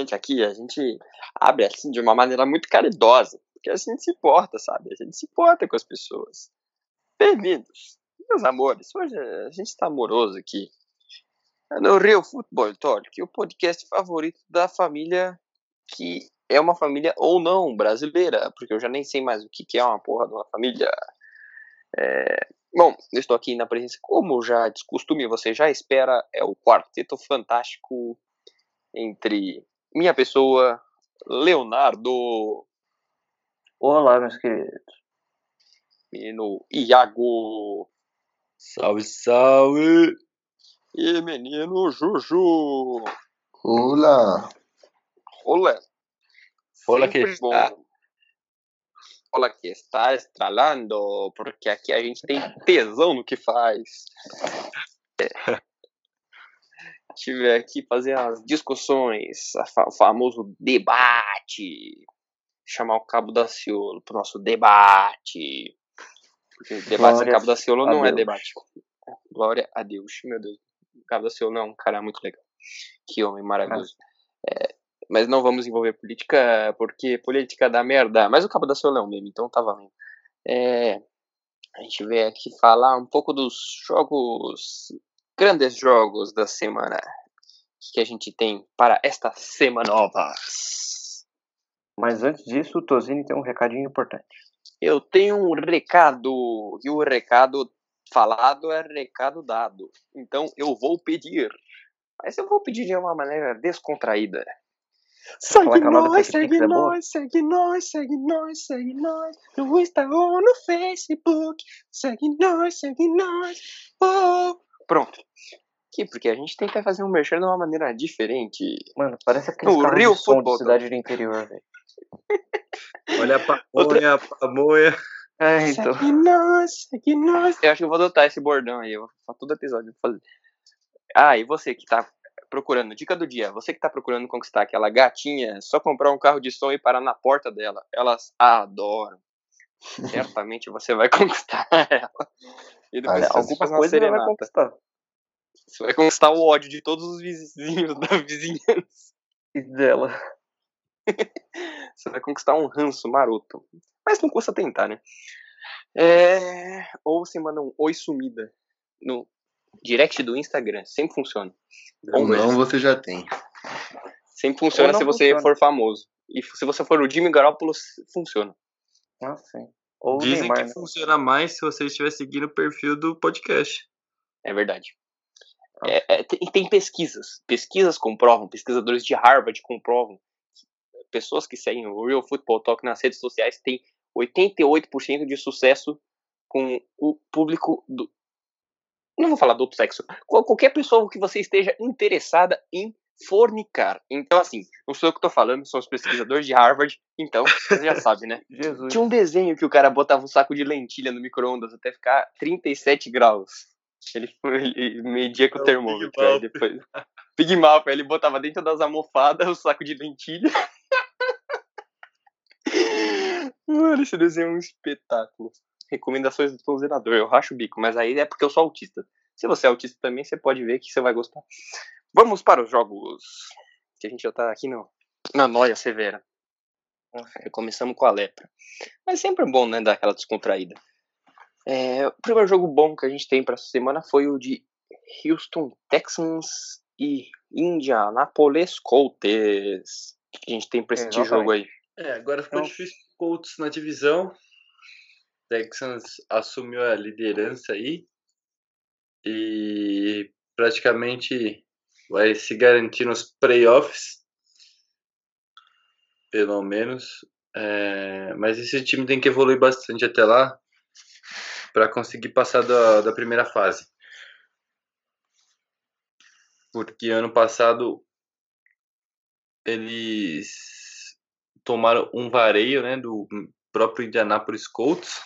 gente aqui, a gente abre assim de uma maneira muito caridosa, porque a gente se importa, sabe? A gente se importa com as pessoas. Bem-vindos, meus amores. Hoje a gente está amoroso aqui. No Rio Futebol Talk, o podcast favorito da família que é uma família ou não brasileira, porque eu já nem sei mais o que, que é uma porra de uma família. É... Bom, eu estou aqui na presença, como já de costume, você já espera, é o quarteto fantástico entre minha pessoa, Leonardo. Olá, meus queridos. Menino Iago. Salve, salve! E menino Juju. Olá. Olá. Olá que está. bom. Olá que está estralando, porque aqui a gente tem tesão no que faz. É. Tive aqui fazer as discussões, fa- o famoso debate. Chamar o Cabo da Ciolo pro nosso debate. Porque debate sem Cabo da Ciolo não é Deus. debate. Glória a Deus, meu Deus. O Cabo da Ciolo é um cara muito legal. Que homem maravilhoso. É, mas não vamos envolver política, porque política dá merda. Mas o Cabo da Ciolo é um meme, então tá valendo. É, a gente veio aqui falar um pouco dos jogos, grandes jogos da semana que a gente tem para esta semana nova. Mas antes disso, o Tozini tem um recadinho importante. Eu tenho um recado, e o recado falado é recado dado. Então eu vou pedir. Mas eu vou pedir de uma maneira descontraída. Segue nós, segue é nós, segue nós, segue nós, segue nós. No Insta ou no Facebook. Segue nós, segue nós. Oh. Pronto. Que porque a gente tenta fazer um merchan de uma maneira diferente. Mano, parece aqueles No Rio de Futebol, de cidade do interior, velho. Olha a pamonha, a pamonha. É, então. Segue nós, segue nós. Eu acho que eu vou adotar esse bordão aí. Eu vou fazer todo episódio. fazer. Ah, e você que tá procurando, dica do dia, você que tá procurando conquistar aquela gatinha, é só comprar um carro de som e parar na porta dela. Elas adoram. Certamente você vai conquistar ela. E depois Olha, você alguma coisa ele vai conquistar. Você vai conquistar o ódio de todos os vizinhos da vizinhança. E dela. Você vai conquistar um ranço maroto. Mas não custa tentar, né? É... Ou você manda um oi sumida no direct do Instagram. Sempre funciona. Ou não, você já tem. Sempre funciona se você funciona. for famoso. E se você for o Jimmy Garoppolo, funciona. Ah, sim. Ou Dizem Neymar, que né? funciona mais se você estiver seguindo o perfil do podcast. É verdade. Ah, É, é, tem, tem pesquisas. Pesquisas comprovam, pesquisadores de Harvard comprovam. Pessoas que seguem o Real Football Talk nas redes sociais têm 88% de sucesso com o público do. Não vou falar do outro sexo. Qual- Qualquer pessoa que você esteja interessada em fornicar. Então, assim, não sou eu que tô falando, são os pesquisadores de Harvard. Então, você já sabe, né? Jesus. Tinha um desenho que o cara botava um saco de lentilha no micro-ondas até ficar 37 graus. Ele, ele media com o É o termômetro. Big Aí depois. Big Mouth, ele botava dentro das almofadas o saco de lentilha. Mano, esse desenho é um espetáculo. Recomendações do zerador. Eu racho o bico, mas aí é porque eu sou autista. Se você é autista também, você pode ver que você vai gostar. Vamos para os jogos. Que a gente já tá aqui no, na noia severa. Começamos com a lepra. Mas sempre é bom, né, dar aquela descontraída. É, o primeiro jogo bom que a gente tem para essa semana foi o de Houston Texans e Indianapolis Colts. O que a gente tem pra esse Exatamente. jogo aí? É, agora ficou Então- difícil Colts na divisão. Texans assumiu a liderança aí. E praticamente vai se garantir nos playoffs. Pelo menos. É, mas esse time tem que evoluir bastante até lá para conseguir passar da, da primeira fase. Porque ano passado eles tomaram um vareio né, do próprio Indianapolis Colts.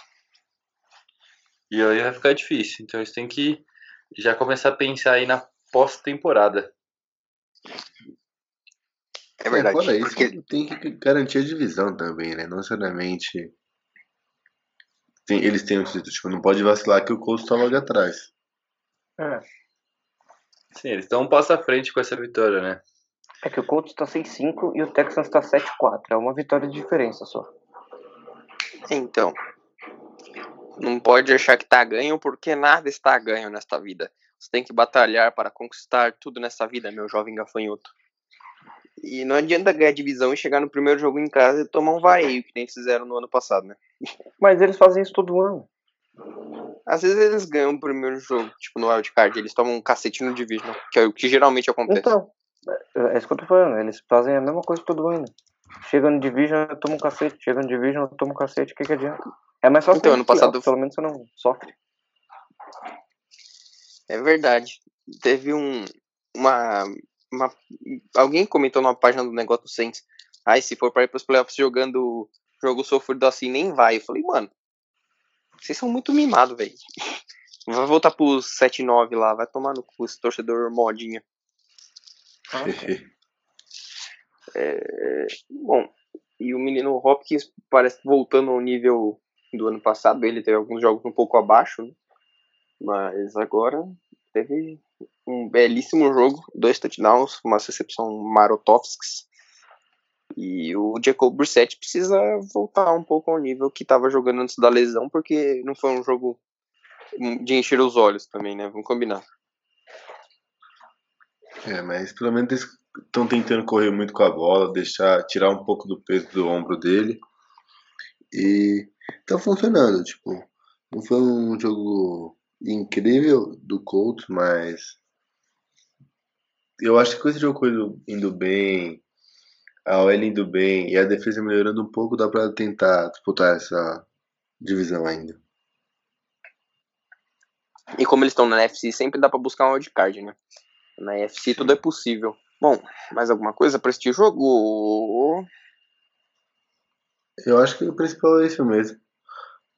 E aí vai ficar difícil. Então eles têm que já começar a pensar aí na pós-temporada. É verdade. Fora isso, porque tem que garantir a divisão também, né? Não necessariamente. Tem, eles têm um título, tipo, não pode vacilar que o Colts tá logo atrás. É. Sim, eles estão um passo à frente com essa vitória, né? É que o Colts tá 6-5 e o Texans tá 7-4. É uma vitória de diferença só. Então, não pode achar que tá ganho, porque nada está ganho nesta vida. Você tem que batalhar para conquistar tudo nessa vida, meu jovem gafanhoto. E não adianta ganhar divisão e chegar no primeiro jogo em casa e tomar um vareio, que nem fizeram no ano passado, né? Mas eles fazem isso todo ano. Às vezes eles ganham o primeiro jogo, tipo no wildcard, eles tomam um cacete no Division, que é o que geralmente acontece. Então, é é isso que eu tô falando. Eles fazem a mesma coisa todo ano. Chega no Division, toma um cacete. Chega no Division, toma um cacete. O que, que adianta? É mais fácil. Então, ano passado- Pelo menos você não sofre. É verdade. Teve um. Uma. uma alguém comentou numa página do negócio do Saints. Ai, se for para ir pros playoffs jogando jogo sofrido assim, nem vai. Eu falei, mano, vocês são muito mimados, velho. Vai voltar pros 7-9 lá, vai tomar no cu esse torcedor modinha. Bom, e o menino Hopkins parece voltando ao nível do ano passado. Ele teve alguns jogos um pouco abaixo, né? Mas agora teve um belíssimo jogo, dois touchdowns, uma recepção Marotovskis. E o Jacob Brissett precisa voltar um pouco ao nível que estava jogando antes da lesão, porque não foi um jogo de encher os olhos também, né? Vamos combinar. É, mas pelo menos estão tentando correr muito com a bola, deixar, tirar um pouco do peso do ombro dele. E tá funcionando, tipo, não foi um jogo incrível do Colts, mas eu acho que com esse jogo indo, indo bem, a OL indo bem e a defesa melhorando um pouco, dá pra tentar disputar essa divisão ainda. E como eles estão na NFC, sempre dá pra buscar um wildcard, né? Na NFC tudo é possível. Bom, mais alguma coisa pra este jogo? Eu acho que o principal é isso mesmo.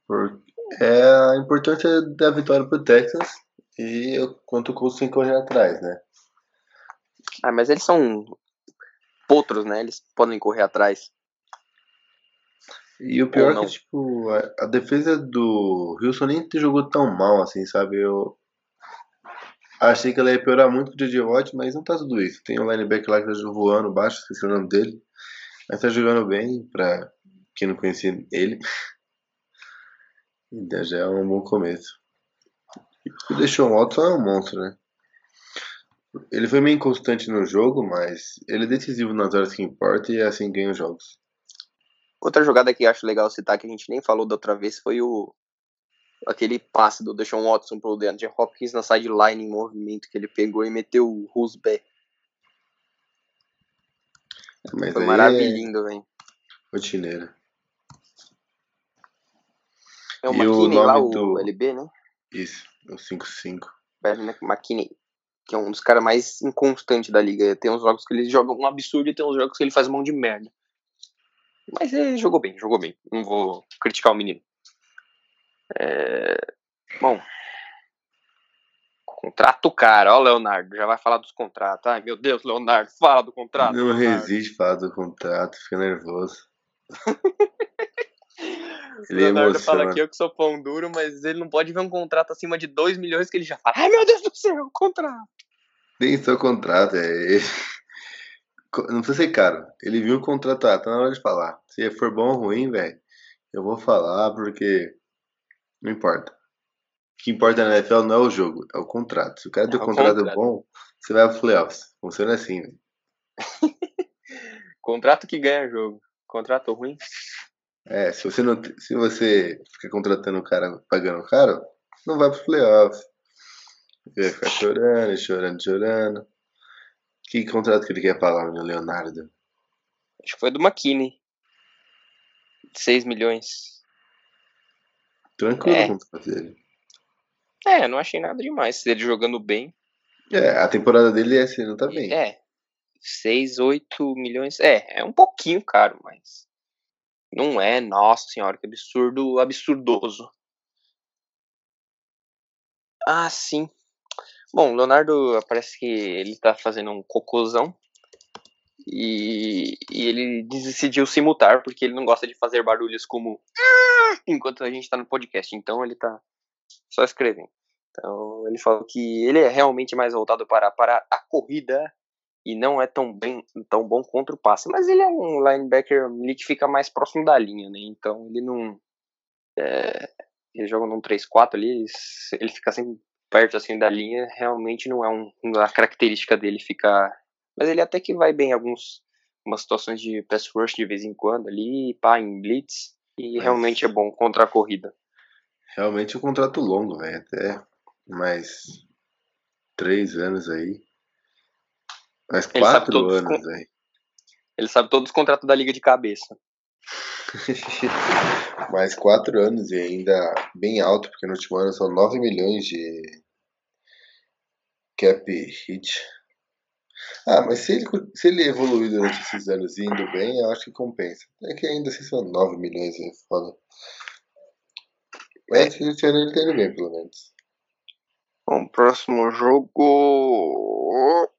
Porque é a importância da vitória pro Texas e o quanto o Colts tem que correr atrás, né? Ah, mas eles são potros, né? Eles podem correr atrás. E o pior é que, tipo, a, a defesa do Wilson nem jogou tão mal assim, sabe? Eu achei que ela ia piorar muito com o DJ Watt, mas não tá tudo isso. Tem um linebacker lá que tá voando baixo, esqueci o nome dele. Mas tá jogando bem, pra quem não conhecia ele. Então já é um bom começo. O Deshaun Watson é um monstro, né? Ele foi meio inconstante no jogo, mas ele é decisivo nas horas que importa e assim ganha os jogos. Outra jogada que acho legal citar, que a gente nem falou da outra vez, foi o aquele passe do Deshaun Watson pro DeAndre Hopkins na sideline em movimento, que ele pegou e meteu o Rusbe. Mas Foi aí maravilhoso, velho. é rotineira. É o E o McKinney lá, nome o do- LB, né? Isso, o 5-5. Bernie McKinney, que é um dos caras mais inconstantes da liga. Tem uns jogos que ele joga um absurdo e tem uns jogos que ele faz mão de merda. Mas ele jogou bem, jogou bem. Não vou criticar o menino. É, Bom. Contrato cara, ó, Leonardo, já vai falar dos contratos. Ai, meu Deus, Leonardo, fala do contrato. Não Leonardo. resiste falar do contrato, fica nervoso. O Ele Leonardo fala que eu que sou pão duro, mas ele não pode ver um contrato acima de 2 milhões que ele já fala. Ai, meu Deus do céu, contrato. Nem só contrato, é. Co- Não precisa ser caro. Ele viu o contrato, ah, tá na hora de falar. Se for bom ou ruim, velho, eu vou falar porque não importa. O que importa na NFL não é o jogo, é o contrato. Se o cara tem É um o contrato contrato. bom, você vai pro playoffs. Funciona assim, velho. Contrato que ganha jogo. Contrato ruim. É, se você não, se você fica contratando o cara, pagando caro, não vai pros playoffs. Vai ficar chorando, chorando, chorando. Que contrato que ele quer pagar, meu Leonardo? Acho que foi do McKinney. 6 milhões. Tranquilo É. o contrato dele. É, não achei nada demais. Ele jogando bem. É, a temporada dele é assim, não tá bem. É. 6, 8 milhões. É, é um pouquinho caro, mas. Não é, nossa senhora, que absurdo, absurdoso. Ah, sim. Bom, Leonardo parece que ele tá fazendo um cocôzão. E, e ele decidiu se mutar, porque ele não gosta de fazer barulhos como. "Ah", Enquanto a gente tá no podcast. Então ele tá só escrevendo. Então ele falou que ele é realmente mais voltado para, para a corrida e não é tão bem tão bom contra o passe. Mas ele é um linebacker que fica mais próximo da linha, né? Então ele não. É, ele joga num 3-4 ali, ele, ele fica sempre perto assim da linha. Realmente não é um, uma característica dele ficar. Mas ele até que vai bem em alguns umas situações de pass rush de vez em quando ali, pá, em blitz. E Mas- realmente é bom contra a corrida. Realmente é um contrato longo, velho. Até mais três anos aí. Mais Ele sabe quatro todos os anos, con- velho. Ele sabe todos os contratos da liga de cabeça. Mais quatro anos e ainda bem alto, porque no último ano são 9 milhões de cap hit. Ah, mas se ele, se ele evoluir durante esses anos indo bem, eu acho que compensa. É que ainda assim são 9 milhões, é foda. Mas esse ano ele tá indo bem, pelo menos. Bom, próximo jogo.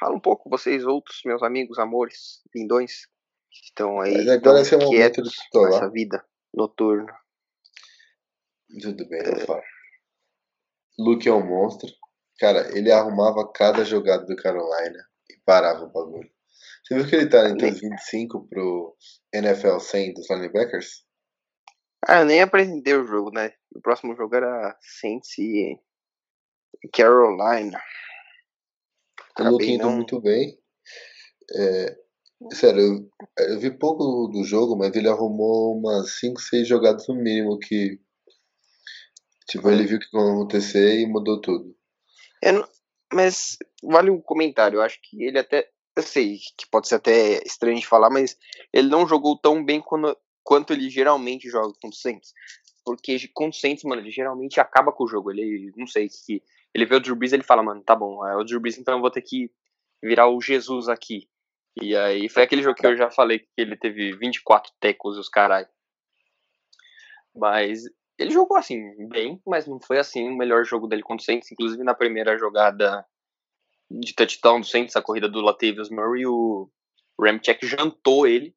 Fala um pouco, vocês outros, meus amigos, amores, lindões, que estão aí Mas agora esse é o momento de pistolar. nessa vida noturna. Tudo bem, falo. Luke é um monstro. Cara, ele arrumava cada jogada do Carolina e parava o bagulho. Você viu que ele tá entre os 25 pro NFL 100 dos linebackers? Ah, eu nem apresentei o jogo, né? O próximo jogo era Saints e Carolina. O Luke Acabei não- muito bem. É, sério, eu, eu vi pouco do jogo, mas ele arrumou umas 5, 6 jogadas no mínimo que. Tipo, ele viu o que ia acontecer e mudou tudo. Não- Mas vale um comentário. Eu acho que ele até. Eu sei que pode ser até estranho de falar, mas ele não jogou tão bem quando- quanto ele geralmente joga com o Saints. Porque com o Saints, mano, ele geralmente acaba com o jogo. Ele, não sei, que ele vê o Drew Brees ele fala, mano, tá bom, é o Drew Brees, então eu vou ter que virar o Jesus aqui. E aí foi aquele jogo que eu já falei que ele teve 24 tecos e os carai. Mas ele jogou assim, bem, mas não foi assim o melhor jogo dele contra o Saints. Inclusive na primeira jogada de touchdown do Saints, a corrida do Latavius Murray, o Ramchek jantou ele.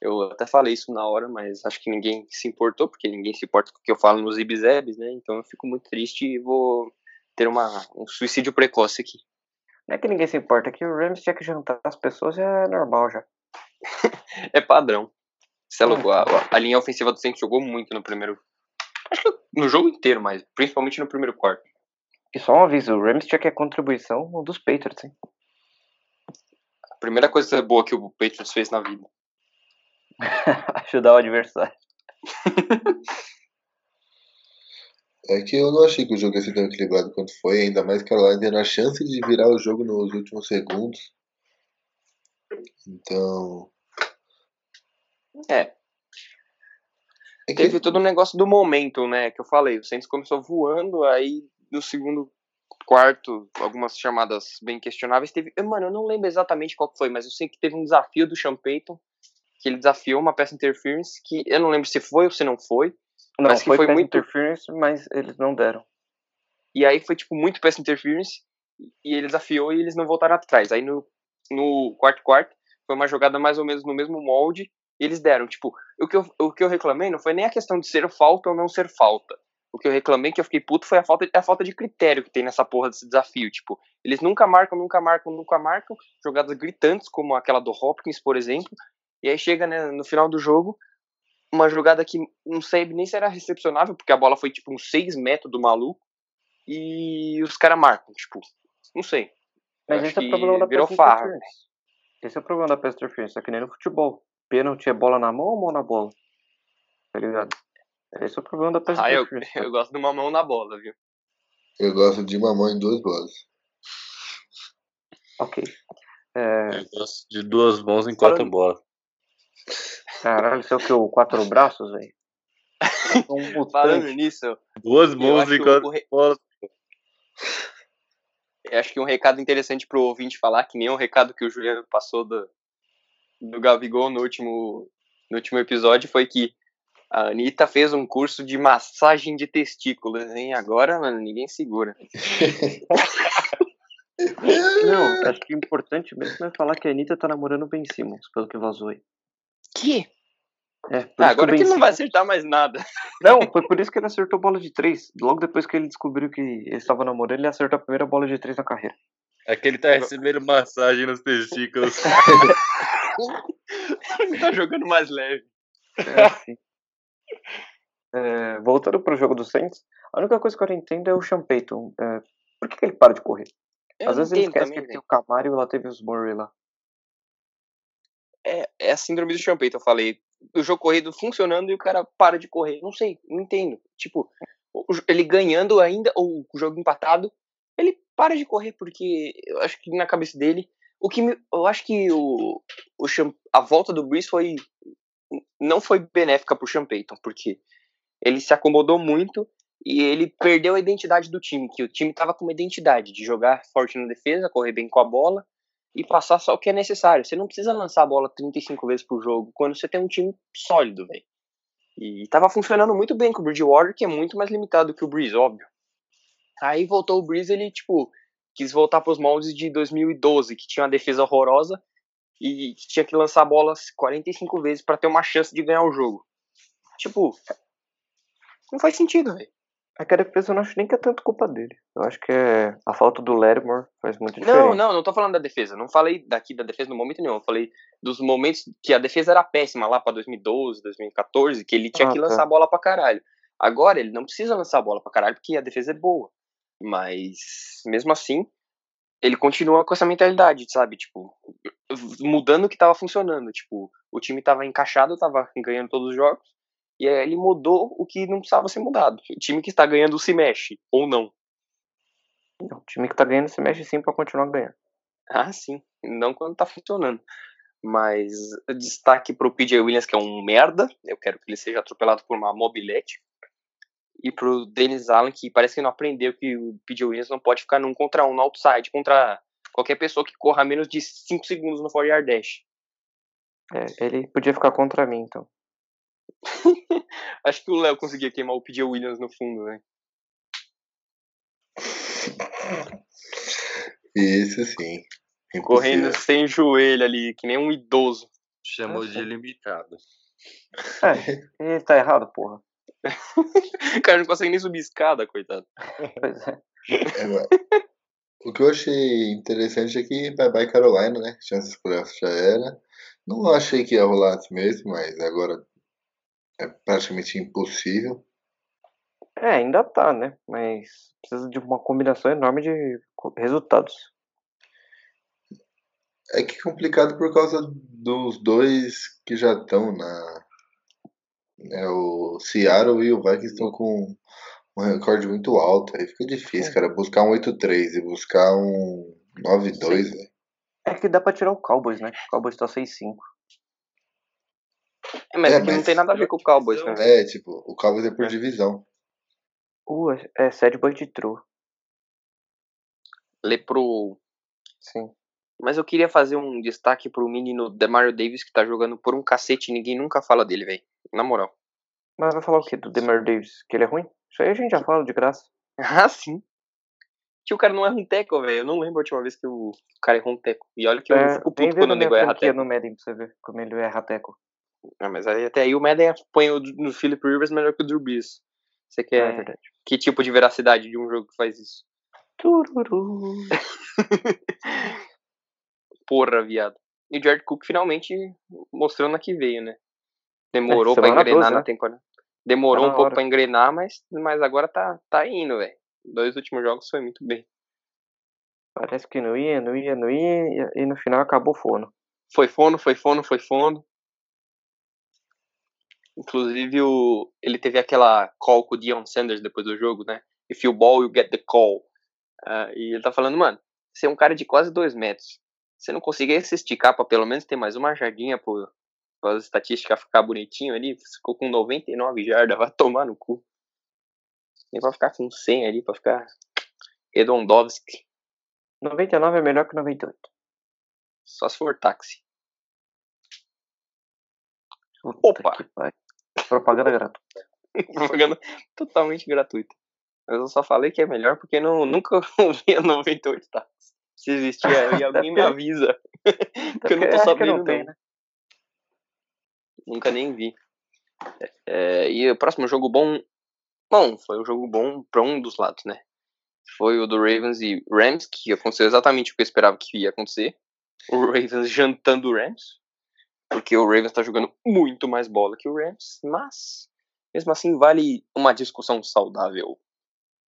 Eu até falei isso na hora, mas acho que ninguém se importou, porque ninguém se importa com o que eu falo nos Ibizebs, né? Então eu fico muito triste e vou ter uma, um suicídio precoce aqui. Não é que ninguém se importa, é que o Rams tinha que jantar as pessoas é normal já. É padrão. Você é louco, a, a linha ofensiva do Saints jogou muito no primeiro. Acho que no jogo inteiro, mas principalmente no primeiro quarto. E só um aviso, o Rams tinha que é contribuição dos Patriots, hein? A primeira coisa boa que o Patriots fez na vida. Ajudar o adversário. É que eu não achei que o jogo ia ser tão equilibrado quanto foi, ainda mais que a Carolina tendo a chance de virar o jogo nos últimos segundos. Então. É, É que Teve todo o negócio do momento, né? Que eu falei. O Saints começou voando, aí no segundo quarto, algumas chamadas bem questionáveis. Teve. Mano, eu não lembro exatamente qual foi, mas eu sei que teve um desafio do Sean Payton, que ele desafiou uma peça interference, que eu não lembro se foi ou se não foi. Não, Mas que foi, foi muito- interference, mas eles não deram. E aí foi, tipo, muito pass interference, e ele desafiou e eles não voltaram atrás. Aí no, no quarto quarto, foi uma jogada mais ou menos no mesmo molde, e eles deram. Tipo, o que, eu, o que eu reclamei não foi nem a questão de ser falta ou não ser falta. O que eu reclamei que eu fiquei puto foi a falta, a falta de critério que tem nessa porra desse desafio. Tipo, eles nunca marcam, nunca marcam, nunca marcam. Jogadas gritantes, como aquela do Hopkins, por exemplo. E aí chega né, no final do jogo, uma jogada que não sei nem se era recepcionável, porque a bola foi tipo uns 6 metros do maluco. E os caras marcam, tipo, não sei. Mas esse é o problema da virou farra. Esse é o problema da pass interference, é que nem no futebol. Pênalti é bola na mão ou mão na bola? Tá ligado? Esse é o problema da pass Ah, eu, interference. eu gosto de uma mão na bola, viu? eu gosto de mamão em duas bolas. Ok. É, Eu gosto de duas mãos em quatro Falando- bolas. Caralho, isso é o que? O quatro braços, velho? Um Falando nisso, Duas eu mãos em quatro eu acho que um recado interessante pro ouvinte falar, que nem o recado que o Juliano passou do, do Gabigol no último, no último episódio, foi que a Anitta fez um curso de massagem de testículos, hein? Agora, mano, ninguém segura. Não, acho que o importante mesmo é falar que a Anitta tá namorando o Ben Simmons, pelo que vazou aí. Que? É, por Ah, isso agora que que não vai acertar mais nada. Não, foi por isso que ele acertou bola de três. Logo depois que ele descobriu que ele estava namorando, ele acertou a primeira bola de três na carreira. É que ele tá recebendo massagem nos testículos. ele tá jogando mais leve. É, sim. É, voltando pro jogo do Saints, a única coisa que eu não entendo é o Sean Payton. É, por que, que ele para de correr? Eu Às vezes ele esquece também, que ele tem velho. o Camaro e o Latavius Murray lá. É, é a síndrome do Champagne, eu falei. O jogo corrido funcionando e o cara para de correr. Não sei, não entendo. Tipo, ele ganhando ainda, ou o jogo empatado, ele para de correr, porque eu acho que na cabeça dele. O que me- eu acho que o, o a volta do Breeze foi. Não foi benéfica pro Sean Payton, porque ele se acomodou muito e ele perdeu a identidade do time, que o time tava com uma identidade de jogar forte na defesa, correr bem com a bola e passar só o que é necessário. Você não precisa lançar a bola 35 vezes por jogo quando você tem um time sólido, velho. E tava funcionando muito bem com o Bridgewater, que é muito mais limitado que o Breeze, óbvio. Aí voltou o Breeze, ele, tipo, quis voltar pros moldes de 2012, que tinha uma defesa horrorosa e que tinha que lançar a bola 45 vezes pra ter uma chance de ganhar o jogo. Tipo, não faz sentido, velho. É que a defesa eu não acho nem que é tanto culpa dele. Eu acho que é a falta do Lattimore faz muito diferença. Não, não, não tô falando da defesa. Não falei daqui da defesa no momento nenhum. Eu falei dos momentos que a defesa era péssima lá pra 2012, 2014, que ele tinha Ah, que tá. lançar a bola pra caralho. Agora ele não precisa lançar a bola pra caralho porque a defesa é boa. Mas mesmo assim, ele continua com essa mentalidade, sabe? Tipo, mudando o que tava funcionando. Tipo, o time tava encaixado, tava ganhando todos os jogos. E aí ele mudou o que não precisava ser mudado. O time que está ganhando se mexe, ou não. O time que tá ganhando se mexe sim pra continuar ganhando. Ah, sim. Não quando tá funcionando. Mas destaque pro PJ Williams, que é um merda. Eu quero que ele seja atropelado por uma mobilete. E pro Dennis Allen, que parece que não aprendeu que o PJ Williams não pode ficar num contra um no outside contra qualquer pessoa que corra menos de 5 segundos no 4 yard dash. É, ele podia ficar contra mim, então. Acho que o Léo conseguia queimar o PJ Williams no fundo, né? Isso sim. Correndo Impossível. sem joelho ali, que nem um idoso. Chamou de sim. ilimitado. É, ele tá errado, porra. O cara não consegue nem subir escada, coitado. Pois é. É, o que eu achei interessante é que bye bye Carolina, né? Chances playoffs já era. Não achei que ia rolar antes mesmo, mas agora é praticamente impossível. É, ainda tá, né? Mas precisa de uma combinação enorme de resultados. É que é complicado por causa dos dois que já estão na. É, o Seattle e o Vikings estão com um recorde muito alto. Aí fica difícil, cara. Buscar um 8-3 e buscar um 9-2, velho. É que dá pra tirar o Cowboys, né? O Cowboys tá 6-5. É, mas É, aqui não mas- tem nada a ver com o Cowboys, né? É, tipo, o Cowboys é por É. divisão. Uh, é- é Sad Boy de True. Lepro. Sim. Mas eu queria fazer um destaque pro menino Demario Davis, que tá jogando por um cacete e ninguém nunca fala dele, velho. Na moral. Mas vai falar o quê? Do Demar Davis? Que ele é ruim? Isso aí a gente já fala de graça. Ah, sim. Que o cara não erra um teco, velho. Eu não lembro a última vez que o cara errou um teco. E olha que eu É, fico vem puto quando o nego erra teco. no Madden pra você ver como ele erra teco. Ah, mas aí, até aí o Madden põe o no Philip Rivers melhor que o Drew Brees. Você É, quer verdade. que tipo de veracidade de um jogo que faz isso? Tururu. Porra, viado. E o Jared Cook finalmente mostrando a que veio, né? Demorou É, pra engrenar 12, na né? temporada. Demorou Tá um pouco hora. pra engrenar, mas, mas agora tá, tá indo, velho. Dois últimos jogos foi muito bem. Parece que não ia, não ia, não ia. E, e no final acabou fono. Foi fono, foi fono, foi fono. Inclusive, o, ele teve aquela call com o Deion Sanders depois do jogo, né? If you ball, you get the call. Ah, e ele tá falando, mano, você é um cara de quase dois metros. Você não conseguia se esticar pra pelo menos ter mais uma jardinha pro, pra as estatísticas ficar bonitinho ali. Ficou com 99 jardas, vai tomar no cu. Nem pra ficar com 100 ali, pra ficar Redondovski. 99 é melhor que 98. Só se for táxi. Opa. Propaganda gratuita. propaganda totalmente gratuita. Mas eu só falei que é melhor porque não, nunca ouvi a 98 tá? Se existia aí, alguém me avisa. que eu não tô sabendo, não tem, né? Nunca nem vi. É, e o próximo jogo bom. Bom, foi um jogo bom para um dos lados, né? Foi o do Ravens e Rams, que aconteceu exatamente o que eu esperava que ia acontecer. O Ravens jantando o Rams. Porque o Ravens tá jogando muito mais bola que o Rams. Mas, mesmo assim, vale uma discussão saudável.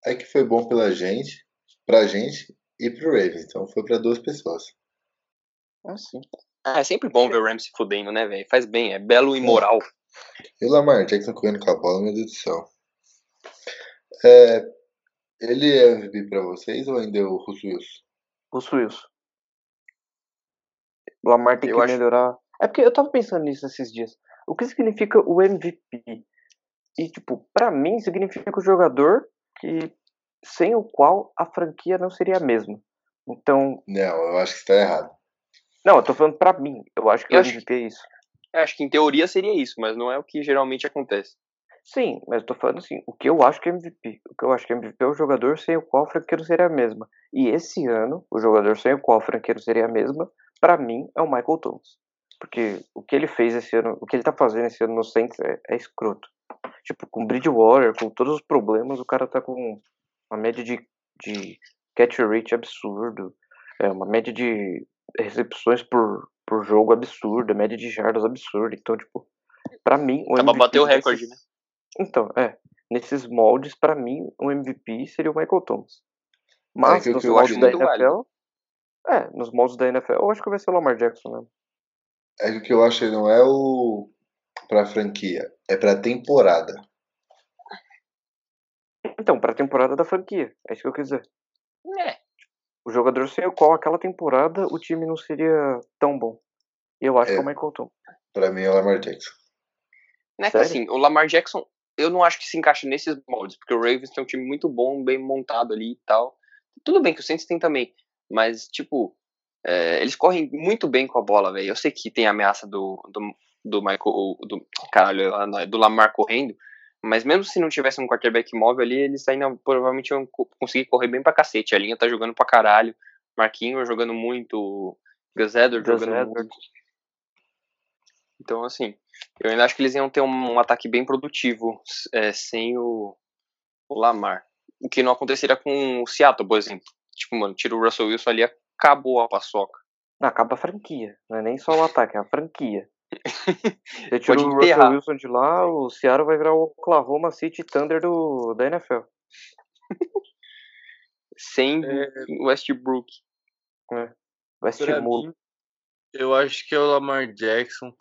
É que foi bom pela gente, pra gente e pro Ravens. Então foi pra duas pessoas. Assim. Ah, é sempre bom ver o Rams se fudendo, né, velho? Faz bem, é belo e moral. E o Lamar Jackson correndo com a bola, meu Deus do céu. É, ele é MVP pra vocês ou ainda é o Russo Wilson? Os Wilson. O Lamar tem Eu que acho- melhorar. É porque eu tava pensando nisso esses dias. O que significa o MVP? E, tipo, pra mim significa o jogador que sem o qual a franquia não seria a mesma. Então, Não, eu acho que está errado. não, eu tô falando pra mim. Eu acho que Eu o acho- MVP é isso. Eu acho que em teoria seria isso, mas não é o que geralmente acontece. Sim, mas eu tô falando assim, o que eu acho que é MVP. O que eu acho que é MVP é o jogador sem o qual a franquia não seria a mesma. E esse ano, o jogador sem o qual a franquia não seria a mesma, pra mim, é o Michael Thomas. Porque o que ele fez esse ano, o que ele tá fazendo esse ano no Saints é, é escroto. Tipo, com Bridgewater, com todos os problemas, o cara tá com uma média de, de catch rate absurdo, é, uma média de recepções por, por jogo absurda, média de jardas absurda. Então, tipo, pra mim, o MVP bater o recorde, desses- né? então, é. Nesses moldes, pra mim, o MVP seria o Michael Thomas. Mas que o nos que eu moldes acho da NFL. É, nos moldes da NFL, eu acho que vai ser o Lamar Jackson mesmo. É que o que eu acho que não é o pra franquia, é pra temporada. Então, pra temporada da franquia. É isso que eu quis dizer. É. O jogador sem o qual aquela temporada o time não seria tão bom. E eu acho É. que é o Michael Thomas. Pra mim é o Lamar Jackson. Né, que Sério? assim, o Lamar Jackson, eu não acho que se encaixa nesses moldes, porque o Ravens tem um time muito bom, bem montado ali e tal. Tudo bem que o Saints tem também, mas, tipo, é, eles correm muito bem com a bola, velho. Eu sei que tem a ameaça do, do, do Michael, do, caralho, do Lamar correndo, mas mesmo se não tivesse um quarterback móvel ali, eles ainda provavelmente iam co- conseguir correr bem pra cacete. A linha tá jogando pra caralho, Marquinhos jogando muito, Gus Edwards jogando Edwards. muito. Então, assim, eu ainda acho que eles iam ter um, um ataque bem produtivo é, sem o, o Lamar. O que não aconteceria com o Seattle, por exemplo. Tipo, mano, tira o Russell Wilson ali, acabou a paçoca. Não, acaba a franquia. Não é nem só o ataque, é a franquia. Você tira Pode o Russell. Wilson de lá, o Seattle vai virar o Oklahoma City Thunder do, da NFL. Sem É. Westbrook. Estimulo. mim, eu acho que é o Lamar Jackson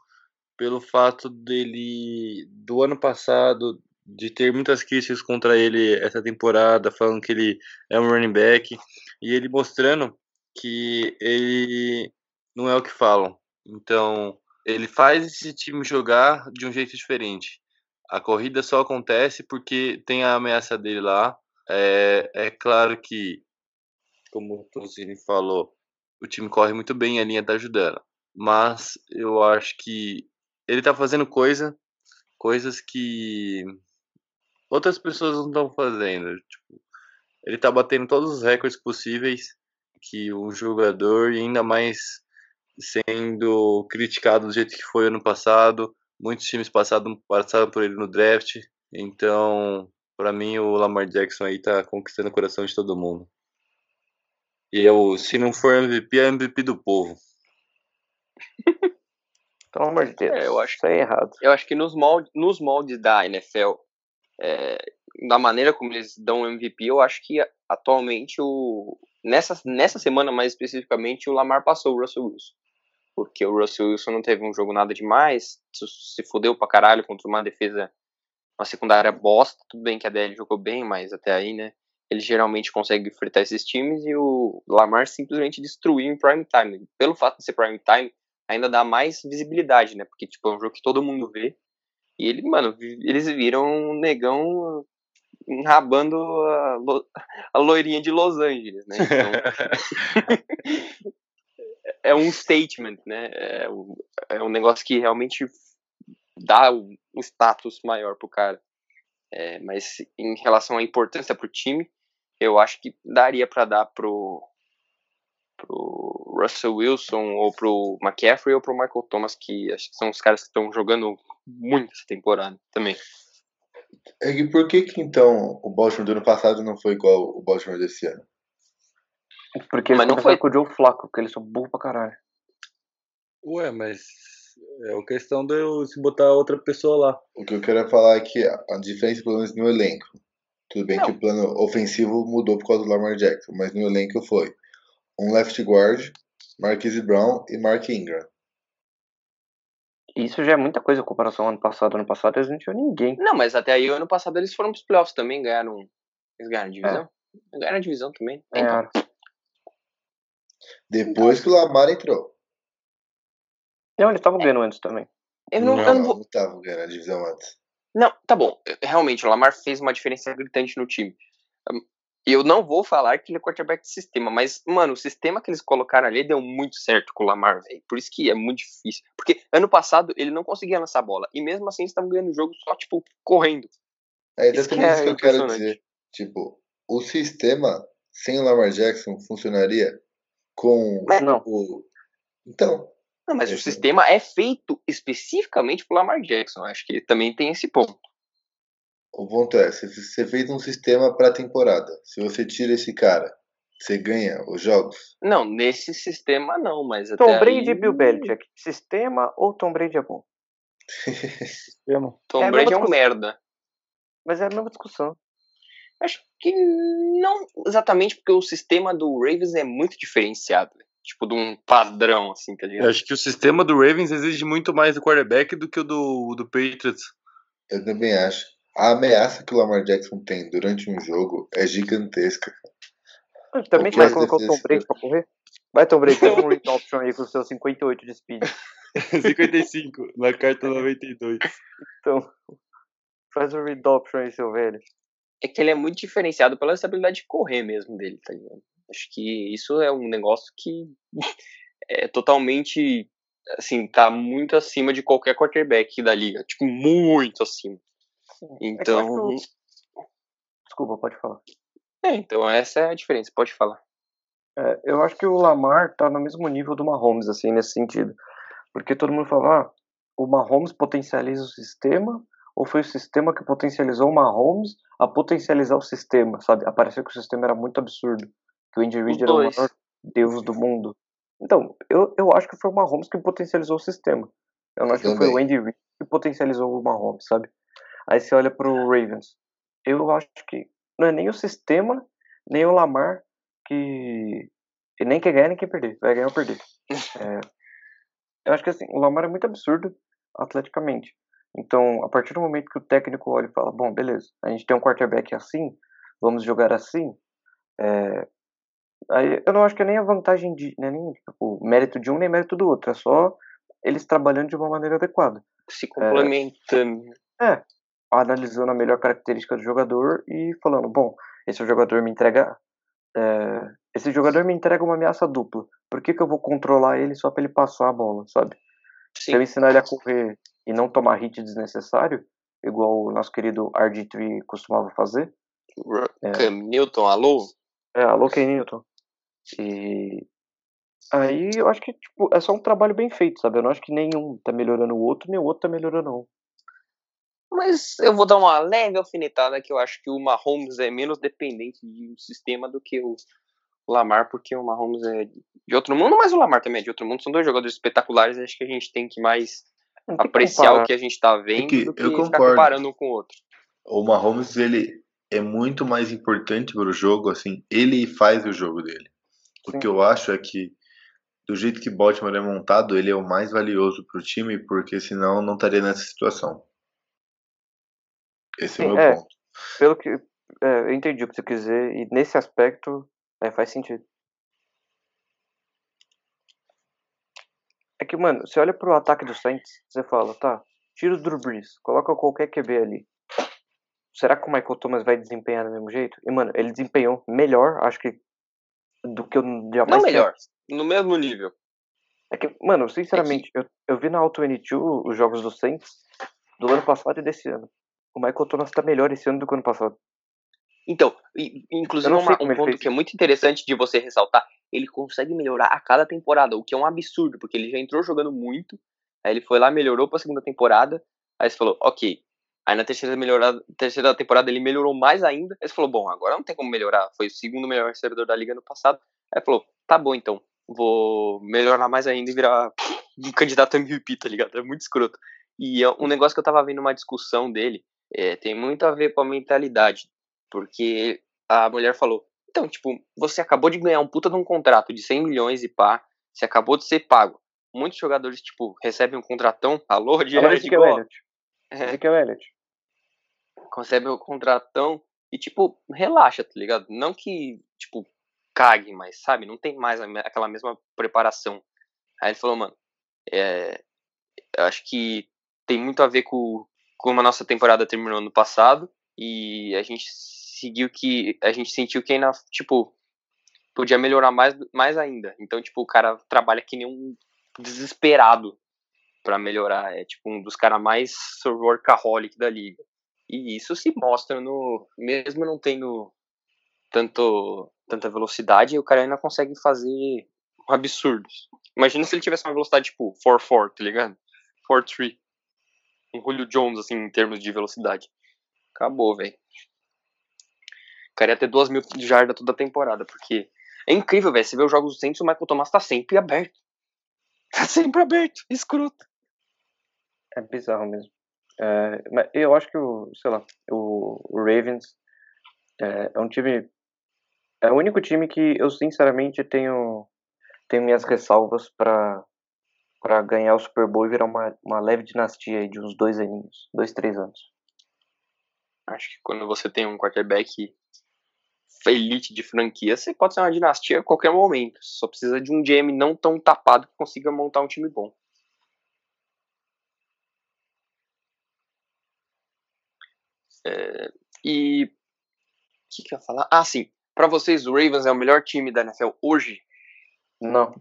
pelo fato dele do ano passado de ter muitas críticas contra ele essa temporada, falando que ele é um running back e ele mostrando que ele não é o que falam. Então, ele faz esse time jogar de um jeito diferente. A corrida só acontece porque tem a ameaça dele lá. É, é claro que, como o Tocini falou, o time corre muito bem, a linha tá ajudando. Mas eu acho que ele tá fazendo coisa, coisas que outras pessoas não estão fazendo. Tipo, ele tá batendo todos os recordes possíveis que um jogador, e ainda mais sendo criticado do jeito que foi ano passado. Muitos times passaram, passaram por ele no draft. Então, pra mim, o Lamar Jackson aí tá conquistando o coração de todo mundo. E eu, se não for MVP, é MVP do povo. Pelo amor de Deus. É, eu acho Isso é errado. Eu acho que nos moldes, nos moldes da NFL, é, da maneira como eles dão MVP, eu acho que atualmente o nessa, nessa semana mais especificamente o Lamar passou o Russell Wilson. Porque o Russell Wilson não teve um jogo nada demais, se- fudeu pra caralho contra uma defesa, uma secundária bosta. Tudo bem que a DL jogou bem, mas até aí, né? Ele geralmente consegue enfrentar esses times e o Lamar simplesmente destruiu em prime time. Pelo fato de ser prime time, ainda dá mais visibilidade, né? Porque, tipo, é um jogo que todo mundo vê. E ele, mano, eles viram um negão enrabando a, lo- a loirinha de Los Angeles, né? Então, é um statement, né? É um, é um negócio que realmente dá o, o status maior pro cara. É, mas em relação à importância pro time, eu acho que daria pra dar pro, pro Russell Wilson, ou pro McCaffrey, ou pro Michael Thomas, que acho que são os caras que estão jogando muito essa temporada também. É que por que que então o Baltimore do ano passado não foi igual o Baltimore desse ano? Porque eles Mas não foi- com o Joe Flacco, porque eles são burros pra caralho. Ué, mas é a questão de eu se botar outra pessoa lá. O que eu quero falar é que a a diferença, pelo menos no elenco, tudo bem Não. que o plano ofensivo mudou por causa do Lamar Jackson, mas no elenco foi um left guard, Marquise Brown e Mark Ingram. E isso já é muita coisa em comparação ao ano passado. Ano passado eles não tinham ninguém. Não, mas até aí, o ano passado, eles foram pros playoffs também, ganharam. Eles ganharam a divisão? Ganharam a divisão também. Então, Ganharam. Depois que o Lamar entrou. Não, eles estavam ganhando antes também. eu não, Não, eu não Não, vou. não tava ganhando a divisão antes. Não, tá bom. Realmente, o Lamar fez uma diferença gritante no time. Eu não vou falar que ele é quarterback de sistema, mas, mano, o sistema que eles colocaram ali deu muito certo com o Lamar, velho. Por isso que é muito difícil. Porque ano passado ele não conseguia lançar a bola. E mesmo assim eles estavam ganhando o jogo só, tipo, correndo. É Isso que exatamente é que eu quero dizer. Tipo, o sistema sem o Lamar Jackson funcionaria com Mas- Não. o. Então, Não, mas o sistema é feito especificamente pro Lamar Jackson. Acho que também tem esse ponto. O ponto é: se você fez um sistema pra temporada, se você tira esse cara, você ganha os jogos. Não, nesse sistema não, mas Tom até Brady aí, e Bill Belichick. Sistema ou Tom Brady é bom? Sistema. Tom É Brady é um merda. Mas é a mesma discussão. Acho que não exatamente porque o sistema do Ravens é muito diferenciado. né? Tipo, de um padrão, assim, tá Eu ligado? acho que o sistema do Ravens exige muito mais do quarterback do que o do, do Patriots. Eu também acho. A ameaça que o Lamar Jackson tem durante um jogo é gigantesca. Também O você vai que colocar o Tom Brady pra correr? Vai, Tom Brady, pega um read option aí com o seu 58 de speed. 55 na carta 92. Então, faz o read option aí, seu velho. É que ele é muito diferenciado pela essa habilidade de correr mesmo dele, tá ligado? Acho que isso é um negócio que é totalmente, assim, tá muito acima de qualquer quarterback da liga. Tipo, muito acima. É que Então, que- Desculpa, pode falar. é, então essa é a diferença, pode falar. É, eu acho que o Lamar tá no mesmo nível do Mahomes, assim, nesse sentido. Porque todo mundo fala, ah, o Mahomes potencializa o sistema, ou foi o sistema que potencializou o Mahomes a potencializar o sistema, sabe? Apareceu que o sistema era muito absurdo, que o Andy Reid era o maior deus do mundo. Então, eu, eu acho que foi o Mahomes que potencializou o sistema. Eu não acho que foi o. Andy Reid que potencializou o Mahomes, sabe? Aí você olha pro Ravens. Eu acho que não é nem o sistema, nem o Lamar que. E nem quer ganhar, nem quer perder. Vai ganhar ou perder. É, eu acho que assim, o Lamar é muito absurdo atleticamente. Então, a partir do momento que o técnico olha e fala, bom, beleza, a gente tem um quarterback assim, vamos jogar assim. é, aí eu não acho que é nem a vantagem de. Não é nem tipo, mérito de um nem mérito do outro. É só eles trabalhando de uma maneira adequada. Se complementando. É, analisando a melhor característica do jogador e falando, bom, esse jogador me entrega. é, esse jogador me entrega uma ameaça dupla. Por que, que eu vou controlar ele só pra ele passar a bola, sabe? Se eu Sim. ensinar ele a correr e não tomar hit desnecessário, igual o nosso querido RG3 costumava fazer. É. Cam Newton, alô? É, alô, Ken Newton. E aí eu acho que tipo, é só um trabalho bem feito, sabe? Eu não acho que nenhum tá melhorando o outro, nem o outro tá melhorando um. Mas eu vou dar uma leve alfinetada que eu acho que o Mahomes é menos dependente de um sistema do que o Lamar, porque o Mahomes é de outro mundo, mas o Lamar também é de outro mundo. São dois jogadores espetaculares, acho que a gente tem que mais tem que apreciar comparar. o que a gente tá vendo que do que eu ficar concordo. comparando um com o outro. O Mahomes, ele é muito mais importante para o jogo, assim, ele faz o jogo dele. O Sim. que eu acho é que, do jeito que Baltimore é montado, ele é o mais valioso para o time, porque senão não estaria nessa situação. Esse é o Sim, meu é. ponto. Pelo que. é, eu entendi o que você quer dizer, e nesse aspecto é, faz sentido. É que, mano, você olha pro ataque do Saints, você fala, tá, tira o Drew Brees, coloca qualquer QB ali. Será que o Michael Thomas vai desempenhar do mesmo jeito? E, mano, ele desempenhou melhor, acho que, do que eu jamais Não melhor, no mesmo nível. É que, mano, sinceramente, eu, eu vi na Auto 22 os jogos do Saints do ano passado e desse ano. O Michael Thomas tá melhor esse ano do que o ano passado. Então, inclusive uma- um ponto fez que é muito interessante de você ressaltar ele consegue melhorar a cada temporada, o que é um absurdo, porque ele já entrou jogando muito, aí ele foi lá, melhorou pra segunda temporada, aí você falou, ok. Aí na terceira, melhorada, terceira temporada ele melhorou mais ainda, aí você falou, bom, agora não tem como melhorar, foi o segundo melhor recebedor da liga no passado, aí falou, tá bom então, vou melhorar mais ainda e virar um candidato a MVP, tá ligado? É muito escroto. E é um negócio que eu tava vendo uma discussão dele, é, tem muito a ver com a mentalidade, porque a mulher falou, então, tipo, você acabou de ganhar um puta de um contrato de 100 milhões e pá, você acabou de ser pago. Muitos jogadores, tipo, recebem um contratão, alô, de de esse que é Elliot. recebe o contratão e, tipo, relaxa, tá ligado? Não que, tipo, cague, mas, sabe, não tem mais aquela mesma preparação. Aí ele falou, mano, é, eu acho que tem muito a ver com como a nossa temporada terminou no passado e a gente seguiu que, a gente sentiu que ainda, tipo, podia melhorar mais, mais ainda. Então, tipo, o cara trabalha que nem um desesperado pra melhorar. É, tipo, um dos caras mais workaholic da liga. E isso se mostra no. Mesmo não tendo tanto, tanta velocidade, o cara ainda consegue fazer absurdos. Imagina se ele tivesse uma velocidade tipo 4-4, tá ligado? 4-3. Um Julio Jones, assim, em termos de velocidade. Acabou, velho. O cara ia ter 2 mil de jarda toda a temporada, porque é incrível, velho. Você vê os jogos do Saints, o Michael Thomas tá sempre aberto. Tá sempre aberto, escroto. É bizarro mesmo. É, eu acho que o, sei lá, o, o Ravens é, é um time. É o único time que eu sinceramente tenho, tenho minhas ressalvas pra para ganhar o Super Bowl e virar uma, uma leve dinastia aí de uns dois aninhos, dois, três anos. Acho que quando você tem um quarterback elite de franquia, você pode ser uma dinastia a qualquer momento. Só precisa de um GM não tão tapado que consiga montar um time bom. É, e o que, que eu ia falar? Ah, sim. Pra vocês, o Ravens é o melhor time da NFL hoje? Não,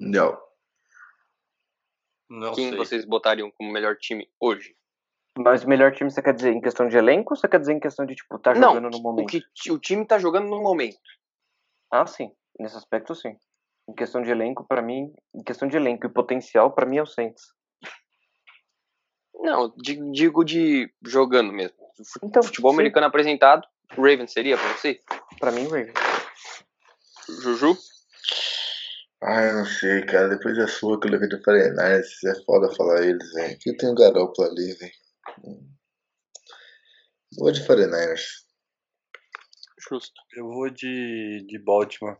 Não. Não Quem sei. vocês botariam como melhor time hoje? mas o melhor time você quer dizer em questão de elenco ou você quer dizer em questão de, tipo, tá Não, jogando no o momento? que ti- o time tá jogando no momento. Ah, sim. Nesse aspecto, sim. Em questão de elenco, pra mim, em questão de elenco e potencial, pra mim é o Saints. Não, di- digo de jogando mesmo. Então, Futebol sim. americano apresentado, Ravens seria pra você? Pra mim, Ravens. Juju? Ah, eu não sei, cara. Depois da sua que eu levei do 49ers, é foda falar eles, velho. Que eu tenho garoto ali, velho. Vou de 49ers. Justo. Eu vou de, de Baltimore.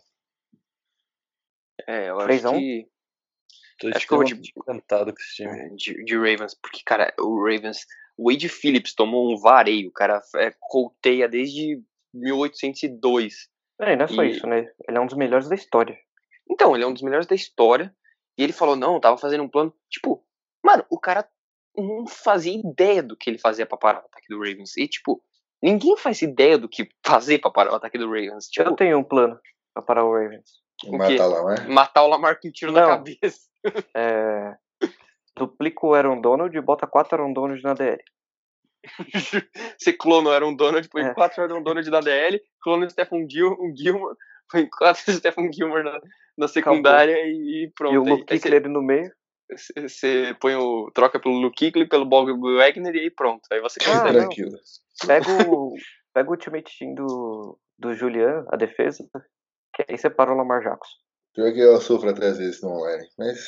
É, eu acho 3 a 1? que Tô Acho que eu vou de- encantado com esse time. é, de, de Ravens, porque, cara, o Ravens, o Wade Phillips tomou um vareio, o cara é, colteia desde 1802. É, não é só E- isso, né? Ele é um dos melhores da história. Então, ele é um dos melhores da história, e ele falou, não, eu tava fazendo um plano, tipo, mano, o cara não fazia ideia do que ele fazia pra parar o ataque do Ravens, e, tipo, ninguém faz ideia do que fazer pra parar o ataque do Ravens, tipo, Eu tenho um plano pra parar o Ravens. O Matar lá, né? matar o Lamar com um tiro na Não. cabeça. É... Duplica o Aaron Donald e bota quatro Aaron Donald na DL. Você clona o Aaron Donald, põe É. quatro Aaron Donald na DL, clona o Stephen Gil, um Gilmore, põe quatro Stephen Gilmore na, na secundária e, e pronto. e o Luke aí Kuechly no meio. Você põe o. troca pelo Luke Kuechly, pelo Bob Wagner e aí pronto. Aí você Ah, consegue. não. Tranquilo. Pega o, pega o ultimate team do, do Julian, a defesa, que aí separa o Lamar Jackson. Pior que eu sofro atrás vezes no online, mas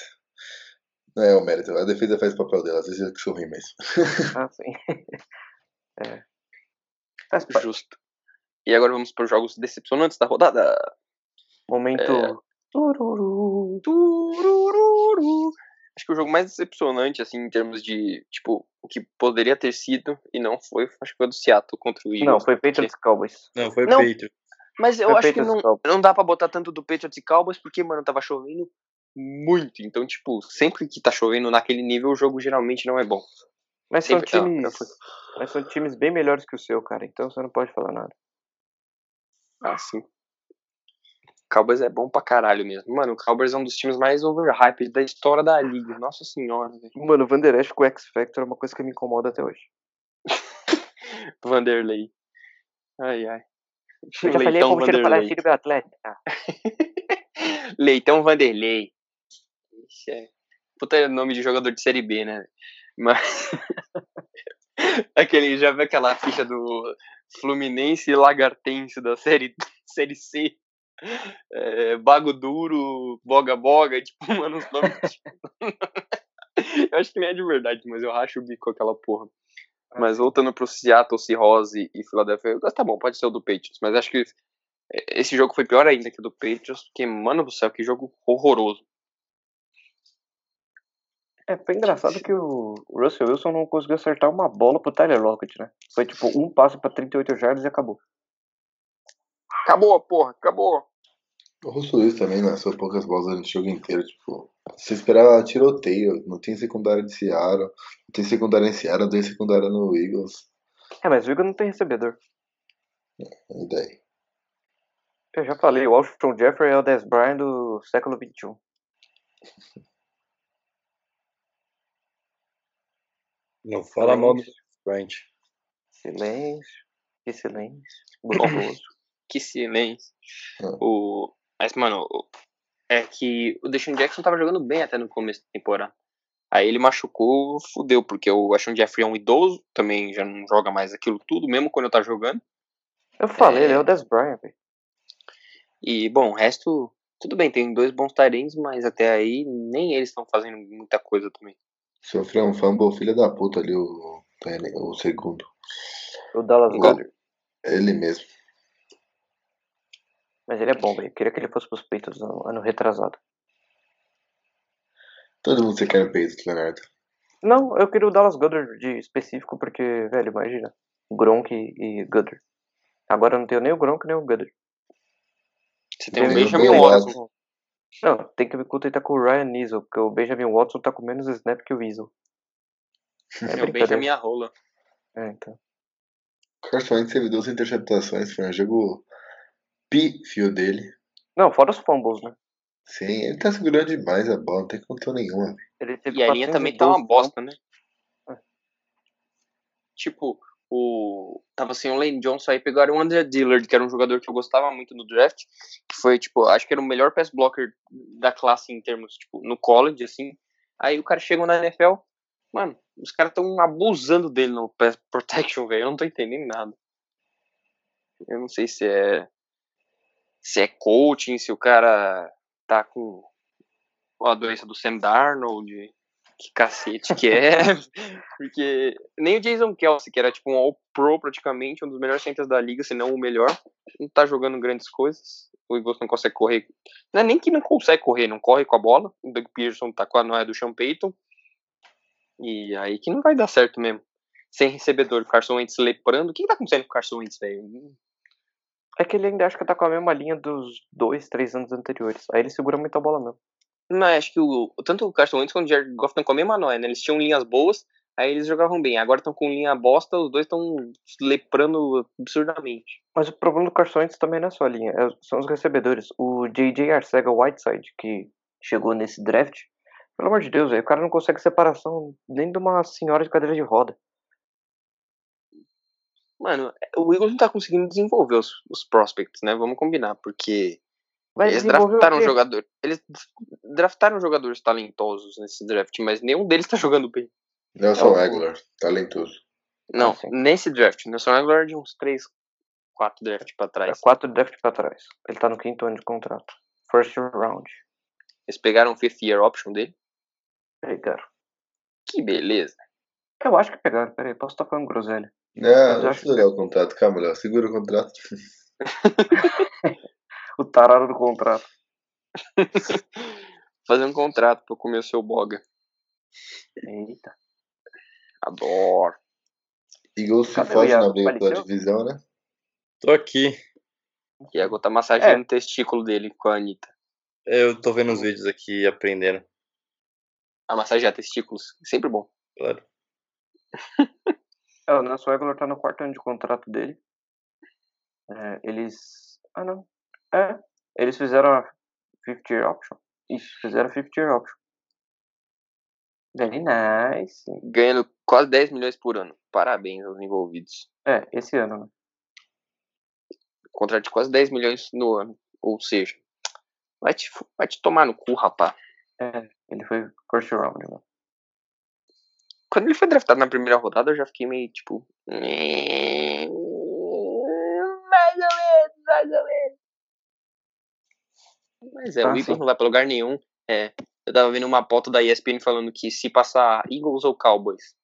não é o mérito. A defesa faz o papel dela, às vezes eu que sou ruim mesmo. Ah, sim. é. Faz. Justo. E agora vamos para os jogos decepcionantes da rodada. Momento. É. Tururu. Turururu. Acho que o jogo mais decepcionante, assim, em termos de, tipo, o que poderia ter sido e não foi, acho que foi o do Seattle contra o Eagles. Não, foi Patriots e Cowboys. Não, foi Não. Patriots. Mas eu Foi acho que Patriots não, e Cowboys. não dá pra botar tanto do Patriots e Cowboys, porque, mano, tava chovendo muito. Então, tipo, sempre que tá chovendo naquele nível, o jogo geralmente não é bom. Mas são Sempre- não, times. já foi. Mas são times bem melhores que o seu, cara. Então você não pode falar nada. Ah, sim. Cowboys é bom pra caralho mesmo. Mano, o Cowboys é um dos times mais overhyped da história da liga. Nossa senhora, velho. Mano, o Van Der Esch com o X Factor é uma coisa que me incomoda até hoje. Vanderlei. Ai, ai. Eu já falei Leitão como Vanderlei. assim do atleta. Ah, Leitão Vanderlei. Ixi, é. Puta nome de jogador de Série B, né? Mas. Aquele, já viu aquela ficha do Fluminense e Lagartense da série, série C? É, Bago Duro, Boga Boga, tipo, mano, os nomes. eu acho que nem é de verdade, mas eu racho o bico aquela porra. Mas voltando pro Seattle, Seahawks e Philadelphia, tá bom, pode ser o do Patriots, mas acho que esse jogo foi pior ainda que o do Patriots, porque, mano do céu, que jogo horroroso. É, foi engraçado que o Russell Wilson não conseguiu acertar uma bola pro Tyler Lockett, né? Foi tipo um passe pra 38 jardas e acabou. Acabou, porra, acabou. O Russell Wilson também lançou poucas bolas no jogo inteiro, tipo. Você esperava tiroteio, não tem secundária de Seattle, não tem secundária em Seattle, não tem secundária no Eagles. É, mas o Eagles não tem recebedor. E daí? Eu já falei, o Alshon Jeffrey é o Des Bryant do século XXI. Não fala mal do Bryant. Silêncio. Que silêncio. Que silêncio. Ah. O... Mas, mano, é que o Deshaun Jackson tava jogando bem até no começo da temporada. Aí ele machucou, fudeu, porque o Ashon Jeffrey é um idoso, também já não joga mais aquilo tudo, mesmo quando eu tá jogando. Eu falei, É. ele é o Des Bryant, velho. E, bom, o resto, tudo bem, tem dois bons Tyrants, mas até aí nem eles estão fazendo muita coisa também. Sofreu um fumble, filho da puta ali, o, o segundo. O Dallas Goddard. Ele mesmo. Mas ele é bom, velho. Eu queria que ele fosse pros peitos no ano retrasado. Todo mundo você quer no peito, Leonardo. Não, eu queria o Dallas Goddard de específico, porque, velho, imagina. Gronk e, Goddard. Agora eu não tenho nem o Gronk nem o Goddard. Você tem o Tem Benjamin o Watson. Não, tem que me contentar com o Ryan Neasel, porque o Benjamin Watson tá com menos snap que o Weasel. É É o. Benjamin Arrola. É, então. Carson teve duas interceptações, foi um jogo pífio dele. Não, fora os fumbles, né? Sim, ele tá segurando demais a bola, não tem condição nenhuma. velho. Ele teve E a linha também tá 412 uma bosta, né? É. Tipo, o. Tava assim, o Lane Johnson aí pegaram o André Dillard, que era um jogador que eu gostava muito no draft. Que foi, tipo, acho que era o melhor pass blocker da classe em termos, tipo, no college, assim. Aí o cara chegou na NFL. Mano, os caras tão abusando dele no pass protection, velho. Eu não tô entendendo nada. Eu não sei se é. Se é coaching, se o cara tá com a doença do Sam Darnold, que cacete que é. Porque nem o Jason Kelsey, que era tipo um All-Pro praticamente, um dos melhores centers da liga, se não o melhor, não tá jogando grandes coisas. O Eagles não consegue correr. Não é nem que não consegue correr, não corre com a bola. O Doug Pearson tá com a noia do Sean Payton. E aí que não vai dar certo mesmo. Sem recebedor, o Carson Wentz leprando. O que, que tá acontecendo com o Carson Wentz, velho? É que ele ainda acha que tá com a mesma linha dos dois, três anos anteriores. Aí ele segura muito a bola mesmo. Não, acho que o, tanto o Carson Wentz quanto o Jared Goff estão com a mesma noia, né? Eles tinham linhas boas, aí eles jogavam bem. Agora estão com linha bosta, os dois estão leprando absurdamente. Mas o problema do Carson Wentz também não é só a linha, é- são os recebedores. O JJ Arcega Whiteside, que chegou nesse draft, pelo amor de Deus, o cara não consegue separação nem de uma senhora de cadeira de roda. Mano, o Eagles não tá conseguindo desenvolver os, os prospects, né? Vamos combinar, porque Vai eles draftaram quê? jogador, eles draftaram jogadores talentosos nesse draft, mas nenhum deles tá jogando bem. Nelson É o- Aguilar, talentoso. Não, Ah, sim. nesse draft, Nelson Aguilar de uns 3, 4 drafts pra É trás. quatro draft pra trás. Ele tá no quinto ano de contrato. First round. Eles pegaram o fifth year option dele. Pegaram. Que beleza. Eu acho que pegaram, peraí, posso estar falando groselha. Não, Mas deixa acho eu olhar o contrato. Calma, Léo. Segura o contrato. O tarado do contrato. Fazer um contrato pra comer o seu boga. Eita. Adoro. Eagles se foge na briga pela divisão, né? Tô aqui. Iago tá massageando É. o testículo dele com a Anitta. Eu tô vendo os vídeos aqui e aprendendo. A massagear testículos, sempre bom. Claro. É, o Nelson Aguilar tá no quarto ano de contrato dele. É, eles. Ah, não. É. Eles fizeram a 50 year option. Isso, fizeram a 50 year option. Very nice. Ganhando quase 10 milhões por ano. Parabéns aos envolvidos. É, esse ano, né? Contrato de quase 10 milhões no ano. Ou seja, Vai te, vai te tomar no cu, rapá. É, ele foi first round, né? Quando ele foi draftado na primeira rodada, eu já fiquei meio tipo. Mais ou menos, mais ou menos. Mas é, Ah, o Eagles sim. não vai pra lugar nenhum. É, eu tava vendo uma pauta da ESPN falando que se passar Eagles ou Cowboys,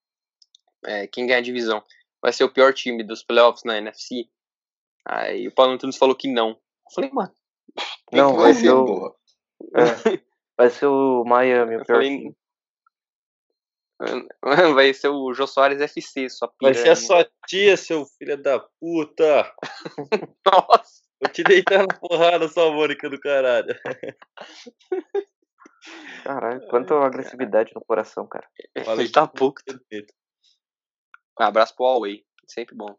é, quem ganhar a divisão vai ser o pior time dos playoffs na NFC. Aí o Paulo Antunes falou que não. Eu falei, mano. Não, vai ser o-. É, vai ser o Miami, o pior falei, time. Vai ser o Jô Soares FC, sua Vai piranha. ser a sua tia, seu filho da puta. Nossa. Vou te deitar na porrada, sua Mônica do caralho. Caralho, quanta agressividade no coração, cara. Fala Ele tá pouco. Um abraço pro Huawei. Sempre bom.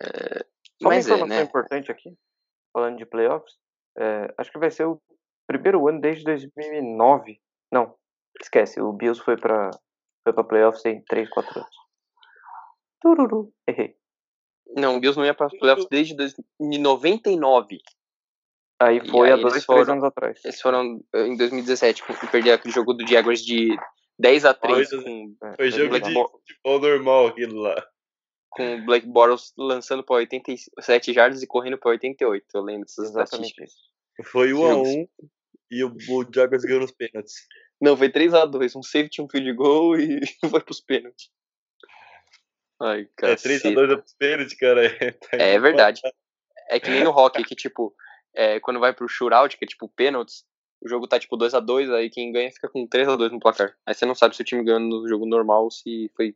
É, Só uma Mas é, informação né? importante aqui, falando de playoffs, é, acho que vai ser o primeiro ano desde 2009. Não, esquece, o Bills foi pra, foi pra playoffs em 3, 4 anos. Tururu, errei. Não, o Bills não ia para os playoffs desde 2099. Aí E foi aí há eles 2, 3 foram- anos atrás. Eles foram eh, em 2017, com- perder aquele jogo do Jaguars de 10 a 3 Dois a- com, É, Foi jogo Black de Bo- futebol normal aquilo lá. com o Blake Bortles lançando para 87 jardas e correndo para 88. Eu lembro dessas Exatamente estatísticas. isso. Foi 1 a Jogos. 1 e o, o Jaguars ganhou nos pênaltis. Não, foi 3x2. Um safety, um field goal e foi pros pênaltis. Ai, É, caceta. 3x2 é pros pênaltis, cara. É, tá É verdade. É que nem no hockey, que tipo, é, quando vai pro shootout, que é tipo pênaltis, o jogo tá tipo 2x2, aí quem ganha fica com 3x2 no placar. Aí você não sabe se o time ganhou no jogo normal ou se foi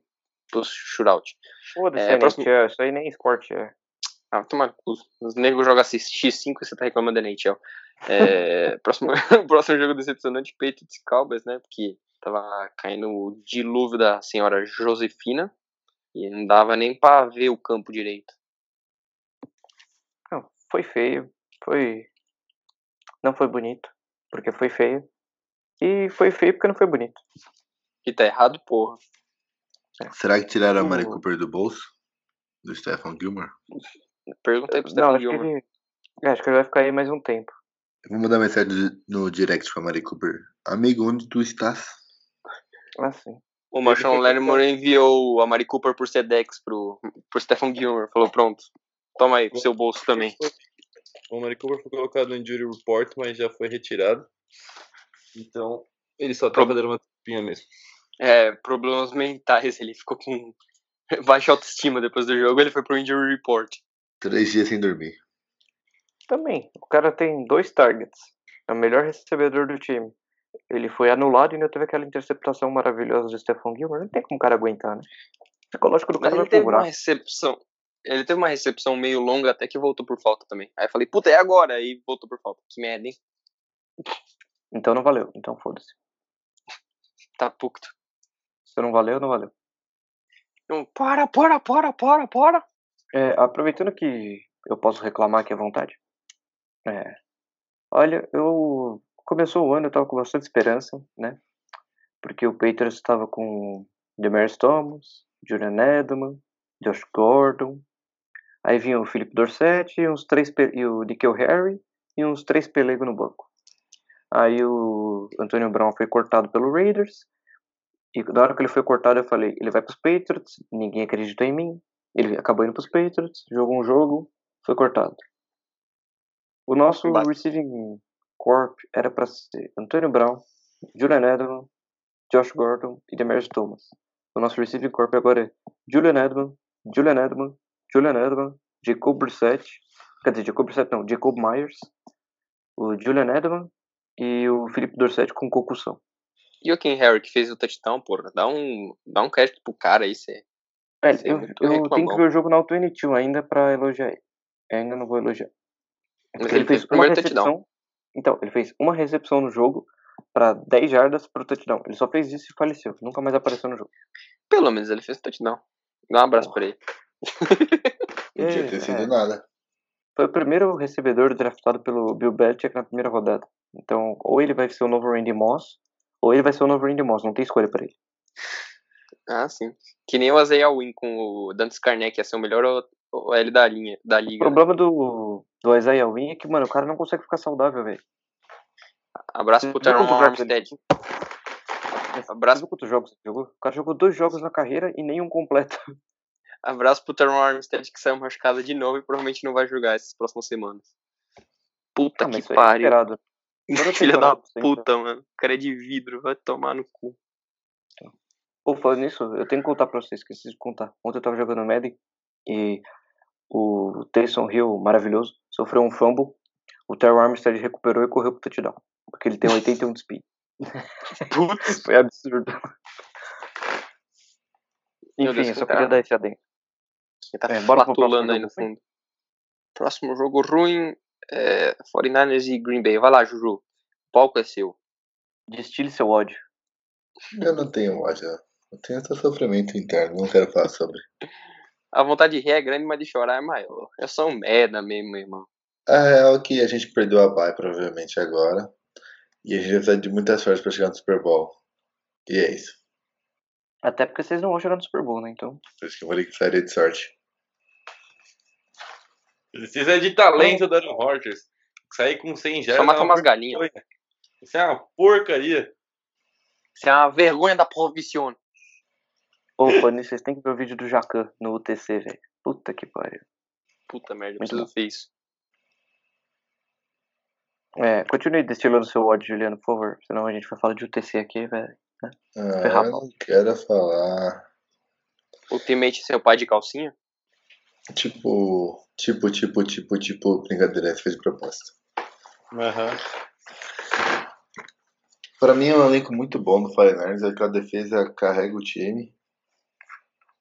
pro shootout. Foda-se, É, é, próximo- NHL, isso aí nem esporte é. Ah, toma. Os negros jogam assim, X5 e você tá reclamando da NHL. É, próximo, próximo jogo decepcionante, Patriots Cowboys, né? Porque tava caindo o dilúvio da senhora Josefina e não dava nem pra ver o campo direito. Não, foi feio, foi. Não foi bonito, porque foi feio. E foi feio porque não foi bonito. E tá errado, porra. Será que tiraram a Mari Cooper do bolso? Do Stephen Gilmore? Pergunta aí pro Não, Stephen acho que, Gilmore. ele, é, acho que ele vai ficar aí mais um tempo. Eu vou mandar mensagem no direct pra Mari Cooper. Amigo, onde tu estás? Assim. O Marshawn Lattimore enviou a Mari Cooper por Sedex pro, pro Stephen Gilmore. Falou, pronto, toma aí pro seu bolso também. O Mari Cooper foi colocado no injury report, mas já foi retirado. Então, ele só tá Pro- fazendo uma tapinha mesmo. É, problemas mentais, ele ficou com baixa autoestima depois do jogo, ele foi pro injury report. Três dias sem dormir. Também, o cara tem dois targets. É o melhor recebedor do time. Ele foi anulado e ainda teve aquela interceptação maravilhosa do Stephon Gilmore. Não tem como o cara aguentar, né? Psicológico do Mas cara ele vai pro teve uma recepção. Ele teve uma recepção meio longa até que voltou por falta também. Aí eu falei, puta, é agora. Aí voltou por falta. Que merda, hein? Então não valeu. Então foda-se. Tá puto. Se não valeu, não valeu. Então, para, para, para, para, para. É, aproveitando que eu posso reclamar aqui à vontade. É, olha, eu começou o ano, eu tava com bastante esperança, né? Porque o Patriots estava com Demarius Thomas, Julian Edelman, Josh Gordon. Aí vinha o Philip Dorsett e uns três e o Nickel Harry e uns três pelegos no banco. Aí o Antonio Brown foi cortado pelo Raiders. E na hora que ele foi cortado, eu falei, ele vai pros Patriots, ninguém acreditou em mim. Ele acabou indo pros Patriots, jogou um jogo, foi cortado. O nosso Bate. receiving corp era para ser Antonio Brown, Julian Edelman, Josh Gordon e Demarius Thomas. O nosso receiving corp agora é Julian Edelman, Julian Edelman, Julian Edelman, Jacob Brissett, quer dizer, Jacob Brissett não, Jacob Myers, o Julian Edelman e o Felipe Dorsett com concussão. E o Ken Harry que fez o touchdown, porra. Dá um, dá um crédito pro cara aí, cê. É, Você é eu, muito eu tenho que ver o jogo na Auto-22 ainda pra elogiar ele. Eu ainda não vou elogiar. Mas Porque ele fez o primeiro touchdown. Então, ele fez uma recepção no jogo pra 10 jardas pro touchdown. Ele só fez isso e faleceu. Nunca mais apareceu no jogo. Pelo menos ele fez o touchdown. Dá um abraço pra ele. Podia É, ter sido é. nada. Foi o primeiro recebedor draftado pelo Bill Belichick na primeira rodada. Então, ou ele vai ser o novo Randy Moss, ou ele vai ser o novo Randy Moss. Não tem escolha pra ele. Ah, sim. Que nem o Isaiah Wynn com o Dante Skarnek ia ser o melhor o- o L da linha, da O liga. né? problema do, do Isaiah Wynn é que, mano, o cara não consegue ficar saudável, velho. Abraço pro Teron ele- Armstead. Abraço, quantos jogos jogou? O cara jogou dois jogos na carreira e nenhum completo. abraço pro Teron Armstead que saiu machucado de novo e provavelmente não vai jogar essas próximas semanas. Puta Ah, que é pariu. Filha da sempre. puta, mano. O cara é de vidro, vai tomar no cu. Pô, falando nisso, eu tenho que contar pra vocês, esqueci de contar. Ontem eu tava jogando Madden e o Taysom Hill, maravilhoso, sofreu um fumble. O Terry Armstead recuperou e correu pro touchdown. Porque ele tem 81 de speed. Putz. Foi absurdo. Enfim, Deus, eu só queria dar esse adendo. Quem tá É, bora pro próximo aí no jogo. fundo. Próximo jogo ruim é 49ers e Green Bay. Vai lá, Juju. O palco é seu. Destile seu ódio. Eu não tenho ódio. Eu tenho esse sofrimento interno, não quero falar sobre. A vontade de rir é grande, mas de chorar é maior. É só um merda mesmo, meu irmão. A real é que a gente perdeu a bye provavelmente agora. E a gente vai precisar de muita sorte pra chegar no Super Bowl. E é isso. Até porque vocês não vão jogar no Super Bowl, né? Então. Por isso que eu falei que precisaria de sorte. Precisa de talento do Aaron Rodgers. Sair com 100 já Só é matar uma umas galinhas. Isso é uma porcaria. Isso é uma vergonha da profissão. Ô, Fanny, vocês têm que ver o vídeo do Jacan no UTC, velho. Puta que pariu. Puta merda, eu Muito preciso bom. ver isso. É, continue destilando seu ódio, Juliano, por favor. Senão a gente vai falar de UTC aqui, velho. Ah, Ferrar eu não quero falar. Ultimate seu pai de calcinha? Tipo, tipo, tipo, tipo, tipo, brincadeira, essa foi de propósito. Aham. Pra mim é um elenco muito bom do 49ers, aquela defesa carrega o time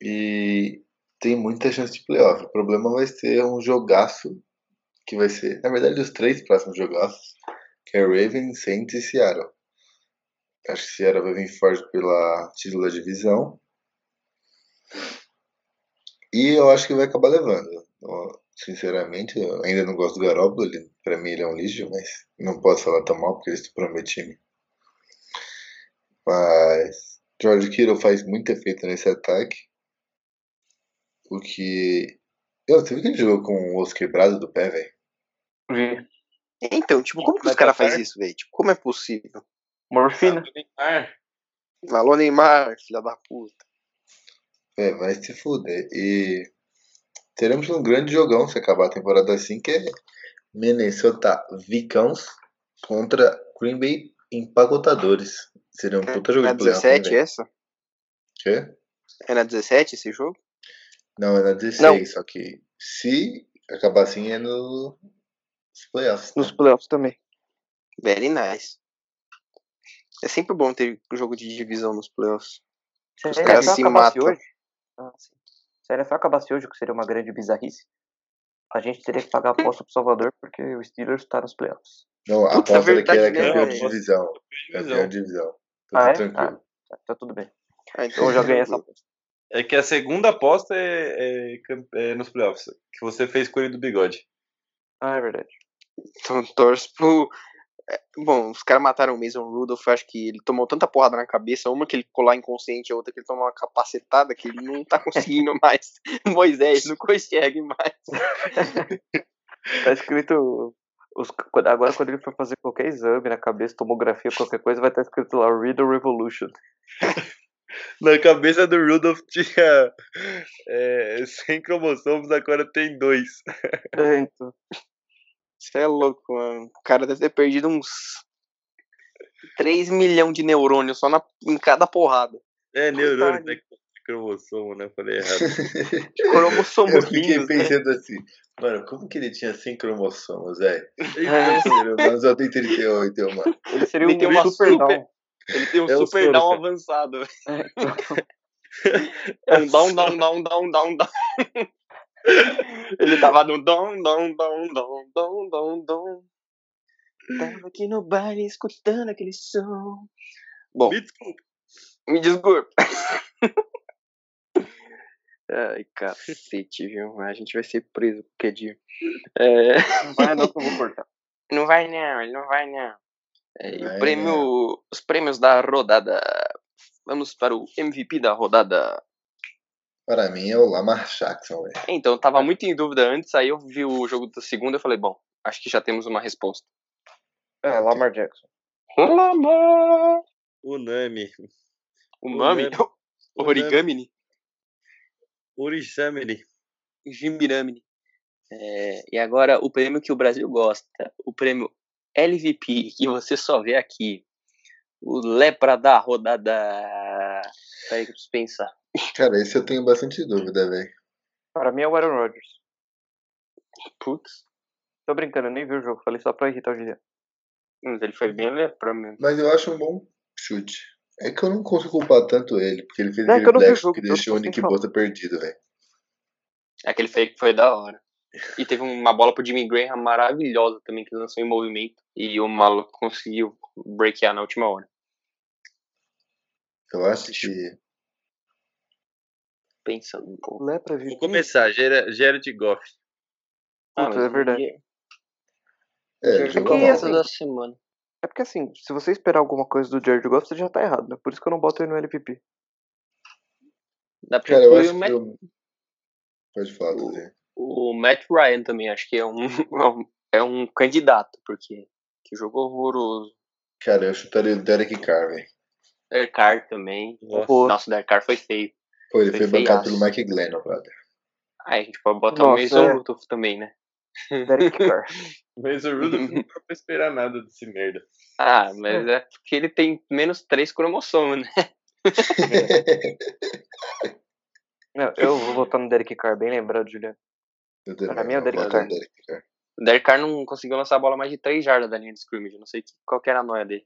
e tem muita chance de playoff. O problema vai ser um jogaço que vai ser, na verdade, os três próximos jogaços, que é Ravens, Saints e Seattle. Acho que Seattle vai vir forte pela título da divisão. E eu acho que vai acabar levando. Sinceramente, eu ainda não gosto do Garoppolo, ele, pra mim ele é um lixo, mas não posso falar tão mal porque ele estuprou meu time. Mas George Kittle faz muito efeito nesse ataque. Porque. Eu, você viu que ele jogou com o osso quebrado do pé, velho? Vi. Então, tipo, como que os caras tá fazem isso, velho? Tipo, como é possível? Morfina. Alô, Neymar, filha da puta. É, vai se fuder. E teremos um grande jogão se acabar a temporada assim, que é Minnesota Vicons contra Green Bay Empacotadores. Seria um puta jogo É na de playoff, 17 hein, velho? essa? Quê? É na 17 esse jogo? Não, é na 16, só que se acabar assim é no nos playoffs. Nos né? playoffs também. Very nice. É sempre bom ter jogo de divisão nos playoffs. Se a Os caras se acabasse matam. hoje. Ah, sim. Se a NFL acabasse hoje, o que seria uma grande bizarrice, a gente teria que pagar a aposta pro Salvador porque o Steelers tá nos playoffs. Não, a aposta que era né, campeão de divisão. Campeão de divisão. Tô Ah, é? tranquilo. Tá, tá tudo bem. Ah, Então eu já ganhei essa aposta. É que a segunda aposta é, é é nos playoffs. Que você fez com ele do bigode. Ah, é verdade. Então torço pro. é, Bom, os caras mataram o Mason Rudolph, acho que ele tomou tanta porrada na cabeça, uma que ele ficou lá inconsciente, a outra que ele tomou uma capacetada que ele não tá conseguindo mais. Moisés, não consegue mais. Tá escrito. Os, quando- agora, quando ele for fazer qualquer exame na cabeça, tomografia, qualquer coisa, vai estar escrito lá Riddle Revolution. Na cabeça do Rudolph tinha é, 100 cromossomos, agora tem dois. É, então. Você é louco, mano. O cara deve ter perdido uns 3 milhões de neurônios só na, em cada porrada. É, neurônio, né? cromossomo, né? Falei errado. Cromossomos Eu fiquei né? pensando assim, mano, como que ele tinha 100 cromossomos, velho? É, Mas só tem 38, eu, mano. ele seria Ele um tem uma super super-. Ele tem um É super soro, down cara. avançado. É, um down, down, down, down, down, down. Ele tava no down, down, down, down, down, down, down. Tava aqui no baile escutando aquele som. Bom, Me desculpa. me desculpa. Ai, cacete, viu? A gente vai ser preso qualquer dia. É... Não vai não que eu vou cortar. Não vai não, ele não vai não. É, e o prêmio, os prêmios da rodada. Vamos para o MVP da rodada. Para mim é o Lamar Jackson, velho. Então, eu tava muito em dúvida antes, aí eu vi o jogo da segunda e falei, bom, acho que já temos uma resposta. É, Lamar Jackson. Lamar! Unami. O nome? Unami. O Origami? Urisamini. Jimbiramini. É, e agora o prêmio que o Brasil gosta, o prêmio LVP, que você só vê aqui. O Lepra da rodada. Peraí que eu preciso pensar. Cara, esse eu tenho bastante dúvida, velho. Pra mim é o Aaron Rodgers. Putz. Tô brincando, eu nem vi o jogo. Falei só pra irritar o Juliano. Mas ele foi bem lepra mesmo. Mas eu acho um bom chute. É que eu não consigo culpar tanto ele, porque ele fez é que eu aquele não vi o black jogo, que então deixou o Nick. Bosa perdido, velho. Aquele fake foi da hora. E teve uma bola pro Jimmy Graham maravilhosa também, que lançou em movimento. E o maluco conseguiu breakear na última hora. Eu acho que. Pensando um pouco. Lepra, Vou começar. Gera- Jared Goff. Ah, Puta, é verdade. É, jogou mal. essa da semana. É porque assim, se você esperar alguma coisa do Jared Goff, você já tá errado, né? Por isso que eu não boto ele no LPP. Dá pra Cara, eu incluir acho o que. Matt, Eu... Pode falar, Tuzinho. O Matt Ryan também, acho que é um, é um, é um candidato, porque que jogo horroroso. Cara, eu chutaria o Derek Carr, velho. Derek Carr também. Nossa. Nossa, o Derek Carr foi feio. Pô, ele Foi foi bancado pelo Mike Glennon, brother. Aí a gente pode botar o Nossa, Mason é. Rudolph também, né? Derek Carr. Mas o Rudolph não dá pra esperar nada desse merda. Ah, mas é porque ele tem menos três cromossomos, né? Não, eu vou botar no Derek Carr, bem lembrado, Juliano. Eu também, Pra mim é o Derek Carr. o Derek Carr. O Derek Carr não conseguiu lançar a bola mais de 3 jardas da linha de scrimmage. eu Não sei qual que era a noia dele.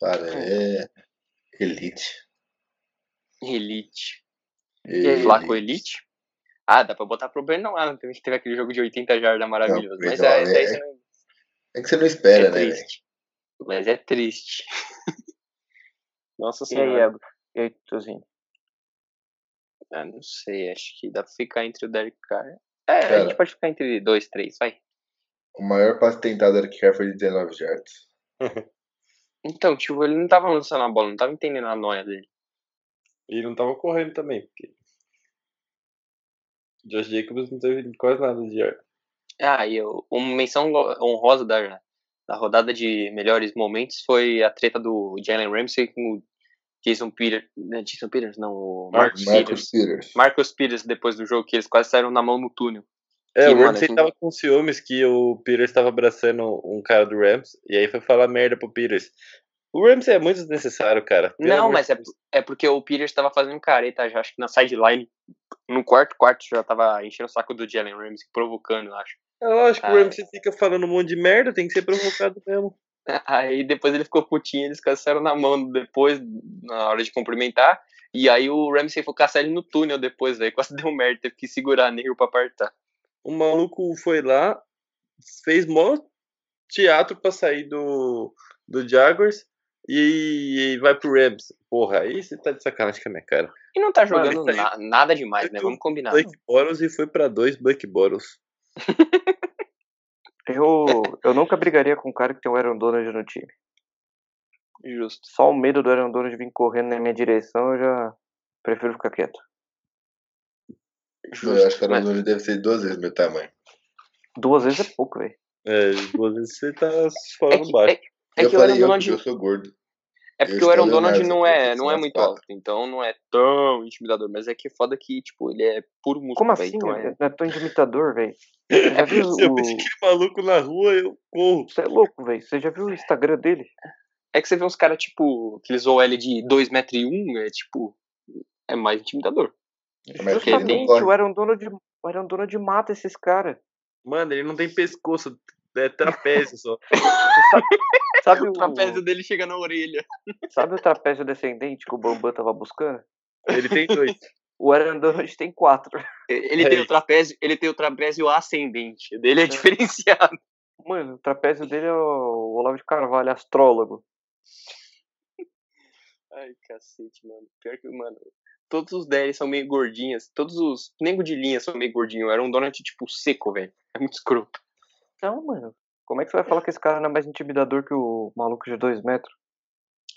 Cara, é. Elite. Elite. E Elite. aí, Flaco Elite? Ah, dá pra botar pro Brandon Allen também, que teve aquele jogo de 80 jardas maravilhoso. Não, mas Brandon é, Allen daí é- você não- É que você não espera, é né, triste. Mas é triste. Nossa E aí, senhora. Ego? E aí, Tuzinho? Ah, não sei, acho que dá pra ficar entre o Derek Carr. É, a Cara. gente pode ficar entre dois, três, vai. O maior passe tentado do Derek Carr foi de 19 jardas. Então, tipo, ele não tava lançando a bola, não tava entendendo a noia dele. E não tava correndo também, porque. Josh Jacobs não teve quase nada de ar. Ah, e eu, uma menção honrosa da, da rodada de melhores momentos foi a treta do Jalen Ramsey com o Jason Peters. Né, Jason Peters, não, o Marcus, Marcus Peters. Peters. Marcus Peters depois do jogo, que eles quase saíram na mão no túnel. É, Que, o Ramsey tava com ciúmes que o Peters estava abraçando um cara do Rams e aí foi falar merda pro Peters. O Ramsey é muito desnecessário, cara. Pelo não, mas é, é porque o Peters tava fazendo careta já, acho que na sideline, no quarto quarto já tava enchendo o saco do Jalen Ramsey, provocando, eu acho. É lógico, Ah, o Ramsey fica falando um monte de merda, tem que ser provocado mesmo. Aí depois ele ficou putinho, eles caçaram na mão depois, na hora de cumprimentar. E aí o Ramsey foi caçar ele no túnel depois, aí quase deu merda, teve que segurar negro pra apartar. O maluco foi lá, fez mó teatro pra sair do, do Jaguars e, e vai pro Rams. Porra, aí você tá de sacanagem com a minha cara. E não tá jogando na- nada demais, né? Vamos combinar. Blake Bottles e foi pra dois Blake Bottles. Eu, eu nunca brigaria com um cara que tem o Aaron Donald no time. Justo. Só o medo do Aaron Donald vir correndo na minha direção, eu já prefiro ficar quieto. Eu acho que o Mas- Aaron deve ser duas vezes meu tamanho. Duas vezes é pouco, velho. É, duas vezes você tá É falando que, baixo. é, é eu que o Aaron falei eu, Donald. eu sou gordo. É eu porque o Aaron Donald não é, não é muito alto, então não é tão intimidador. Mas é que é foda que, tipo, ele é puro músculo, Como velho, assim? então é... Não é tão imitador, velho. Você já viu Se eu o. vejo aquele maluco na rua, eu corro. Você é louco, velho. Você já viu o Instagram dele? É que você vê uns caras, tipo, aqueles OL de 2,1m, é tipo. É mais intimidador. Mas ele não Justamente, o Aaron Donald, o Aaron Donald mata esses caras. Mano, ele não tem pescoço, é trapézio só. Sabe O o, trapézio dele chega na orelha. sabe o trapézio descendente que o Bambam tava buscando? Ele tem dois. O Donald tem quatro. Ele É tem o isso. trapézio, ele tem o trapézio ascendente. O dele é diferenciado. Mano, o trapézio dele é o Olavo de Carvalho, astrólogo. Ai, cacete, mano. Pior que, mano, todos os DL são meio gordinhos. Todos os nego de linha são meio gordinhos. Era um donut, tipo, seco, velho. É muito escroto. Então, mano, como é que você vai falar que esse cara não é mais intimidador que o maluco de dois metros?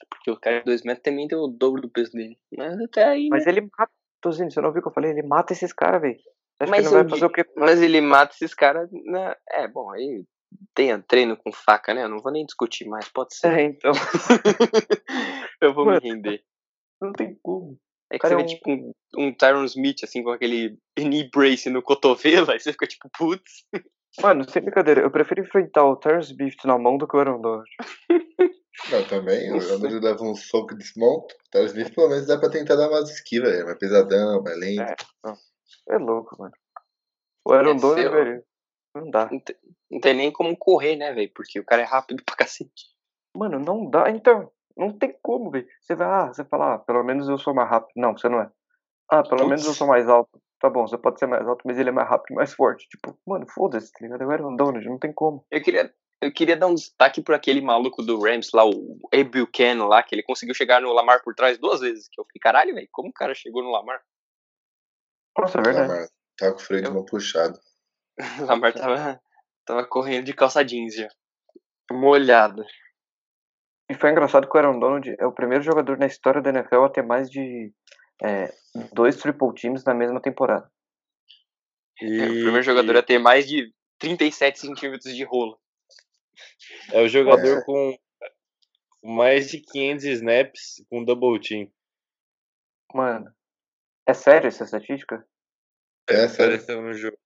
Porque o cara de 2 metros também tem o dobro do peso dele. Mas até aí. Mas né? ele mata. Tozinho, você não viu o que eu falei? Ele mata esses caras, velho. Mas ele não eu vai fazer o quê? Mas ele mata esses caras. Na... É, bom, aí tem treino com faca, né? Eu não vou nem discutir mais, pode ser. É, então. eu vou Mano. me render. Não tem como. É que cara você é vê um- tipo um, um Tyron Smith, assim, com aquele knee brace no cotovelo, aí você fica tipo, putz. Mano, sem brincadeira, eu prefiro enfrentar o Terrence Bift na mão do que o Aaron Donald. Não, também, o. Aaron leva um soco e desmonta. O Tyler Smith pelo menos dá pra tentar dar umas esquivas, é mais pesadão, mais lento. É louco, mano. O Aaron É Donald, seu. velho, não dá. Não tem, não tem nem como correr, né, velho? Porque o cara é rápido pra cacete. Mano, não dá. Então, não tem como, velho. Você vai, ah, você fala, ah, pelo menos eu sou mais rápido. Não, você não é. Ah, pelo Putz. menos eu sou mais alto. Tá bom, você pode ser mais alto, mas ele é mais rápido e mais forte. Tipo, mano, foda-se, tá ligado? Eu era um Donald, não tem como. Eu queria, eu queria dar um destaque por aquele maluco do Rams lá, o A. Buchanan lá, que ele conseguiu chegar no Lamar por trás duas vezes. Que eu fiquei, caralho, velho, como o cara chegou no Lamar? Nossa, é verdade. Lamar Tá com o freio de mão puxado. O Lamar tava, tava correndo de calça jeans já. Molhado. E foi engraçado que o Aaron Donald é o primeiro jogador na história da NFL a ter mais de é, dois triple teams na mesma temporada. E É, o primeiro jogador a ter mais de 37 centímetros de rolo. é o jogador É. com mais de 500 snaps com double team. Mano, é sério essa estatística? É, sério. Apareceu no jogo.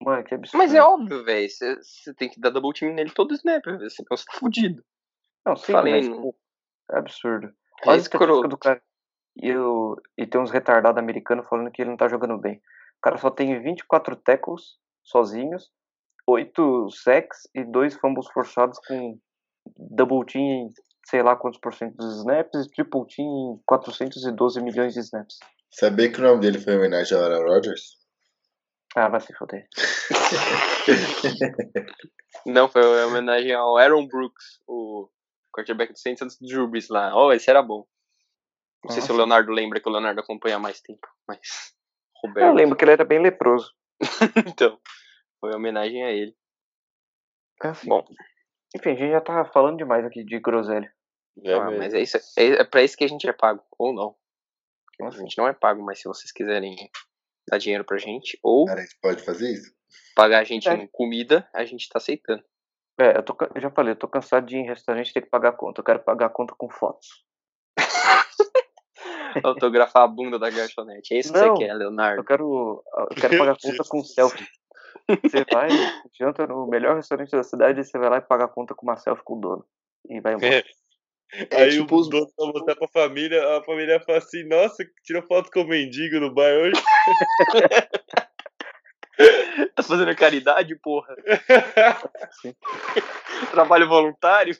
Mano, que absurdo. Mas é óbvio, velho. Você tem que dar double team nele todo snap, velho. Senão você tá fudido. Não, sim, Falei, mas, não. pô, é absurdo. É Olha a estatística escroto. do cara. E, eu, e tem uns retardados americanos falando que ele não tá jogando bem. O cara só tem 24 tackles sozinhos, 8 sacks e 2 fumbles forçados com double team em sei lá quantos por cento dos snaps e triple team em 412 milhões de snaps. Sabia que o nome dele foi em homenagem ao Aaron Rodgers? Ah, vai se foder. Não, foi em homenagem ao Aaron Brooks, o quarterback do Saints antes do Drew Brees lá. Oh, esse era bom. Não sei se o Nossa. Leonardo lembra que o Leonardo acompanha há mais tempo, mas. Eu Roberto. lembro que ele era bem leproso. então, foi em homenagem a ele. É assim. Bom, Enfim, a gente já tá falando demais aqui de groselha. É ah, mas é isso. É, é pra isso que a gente é pago. Ou não. A gente não é pago, mas se vocês quiserem dar dinheiro pra gente, ou Cara, a gente pode fazer isso? pagar a gente É. em comida, a gente tá aceitando. É, eu, tô, eu já falei, eu tô cansado de ir em restaurante e ter que pagar a conta. Eu quero pagar a conta com fotos. Autografar a bunda da garçonete. É isso que Não. você quer, Leonardo. Eu quero, eu quero pagar conta com selfie. Você vai, janta no melhor restaurante da cidade e você vai lá e paga a conta com uma selfie com o dono. E vai embora. É. É Aí tipo o dono vai mostrar pra família, a família fala assim, nossa, tirou foto com o mendigo no bar hoje. Tá fazendo caridade, porra? Trabalho voluntário?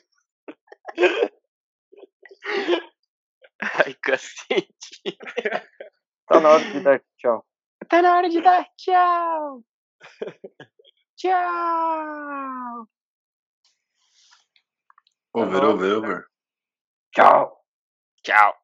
Ai, cacete. Tá na hora de dar tchau. Tá na hora de dar tchau. Tchau. Over, over, over. Tchau! Tchau.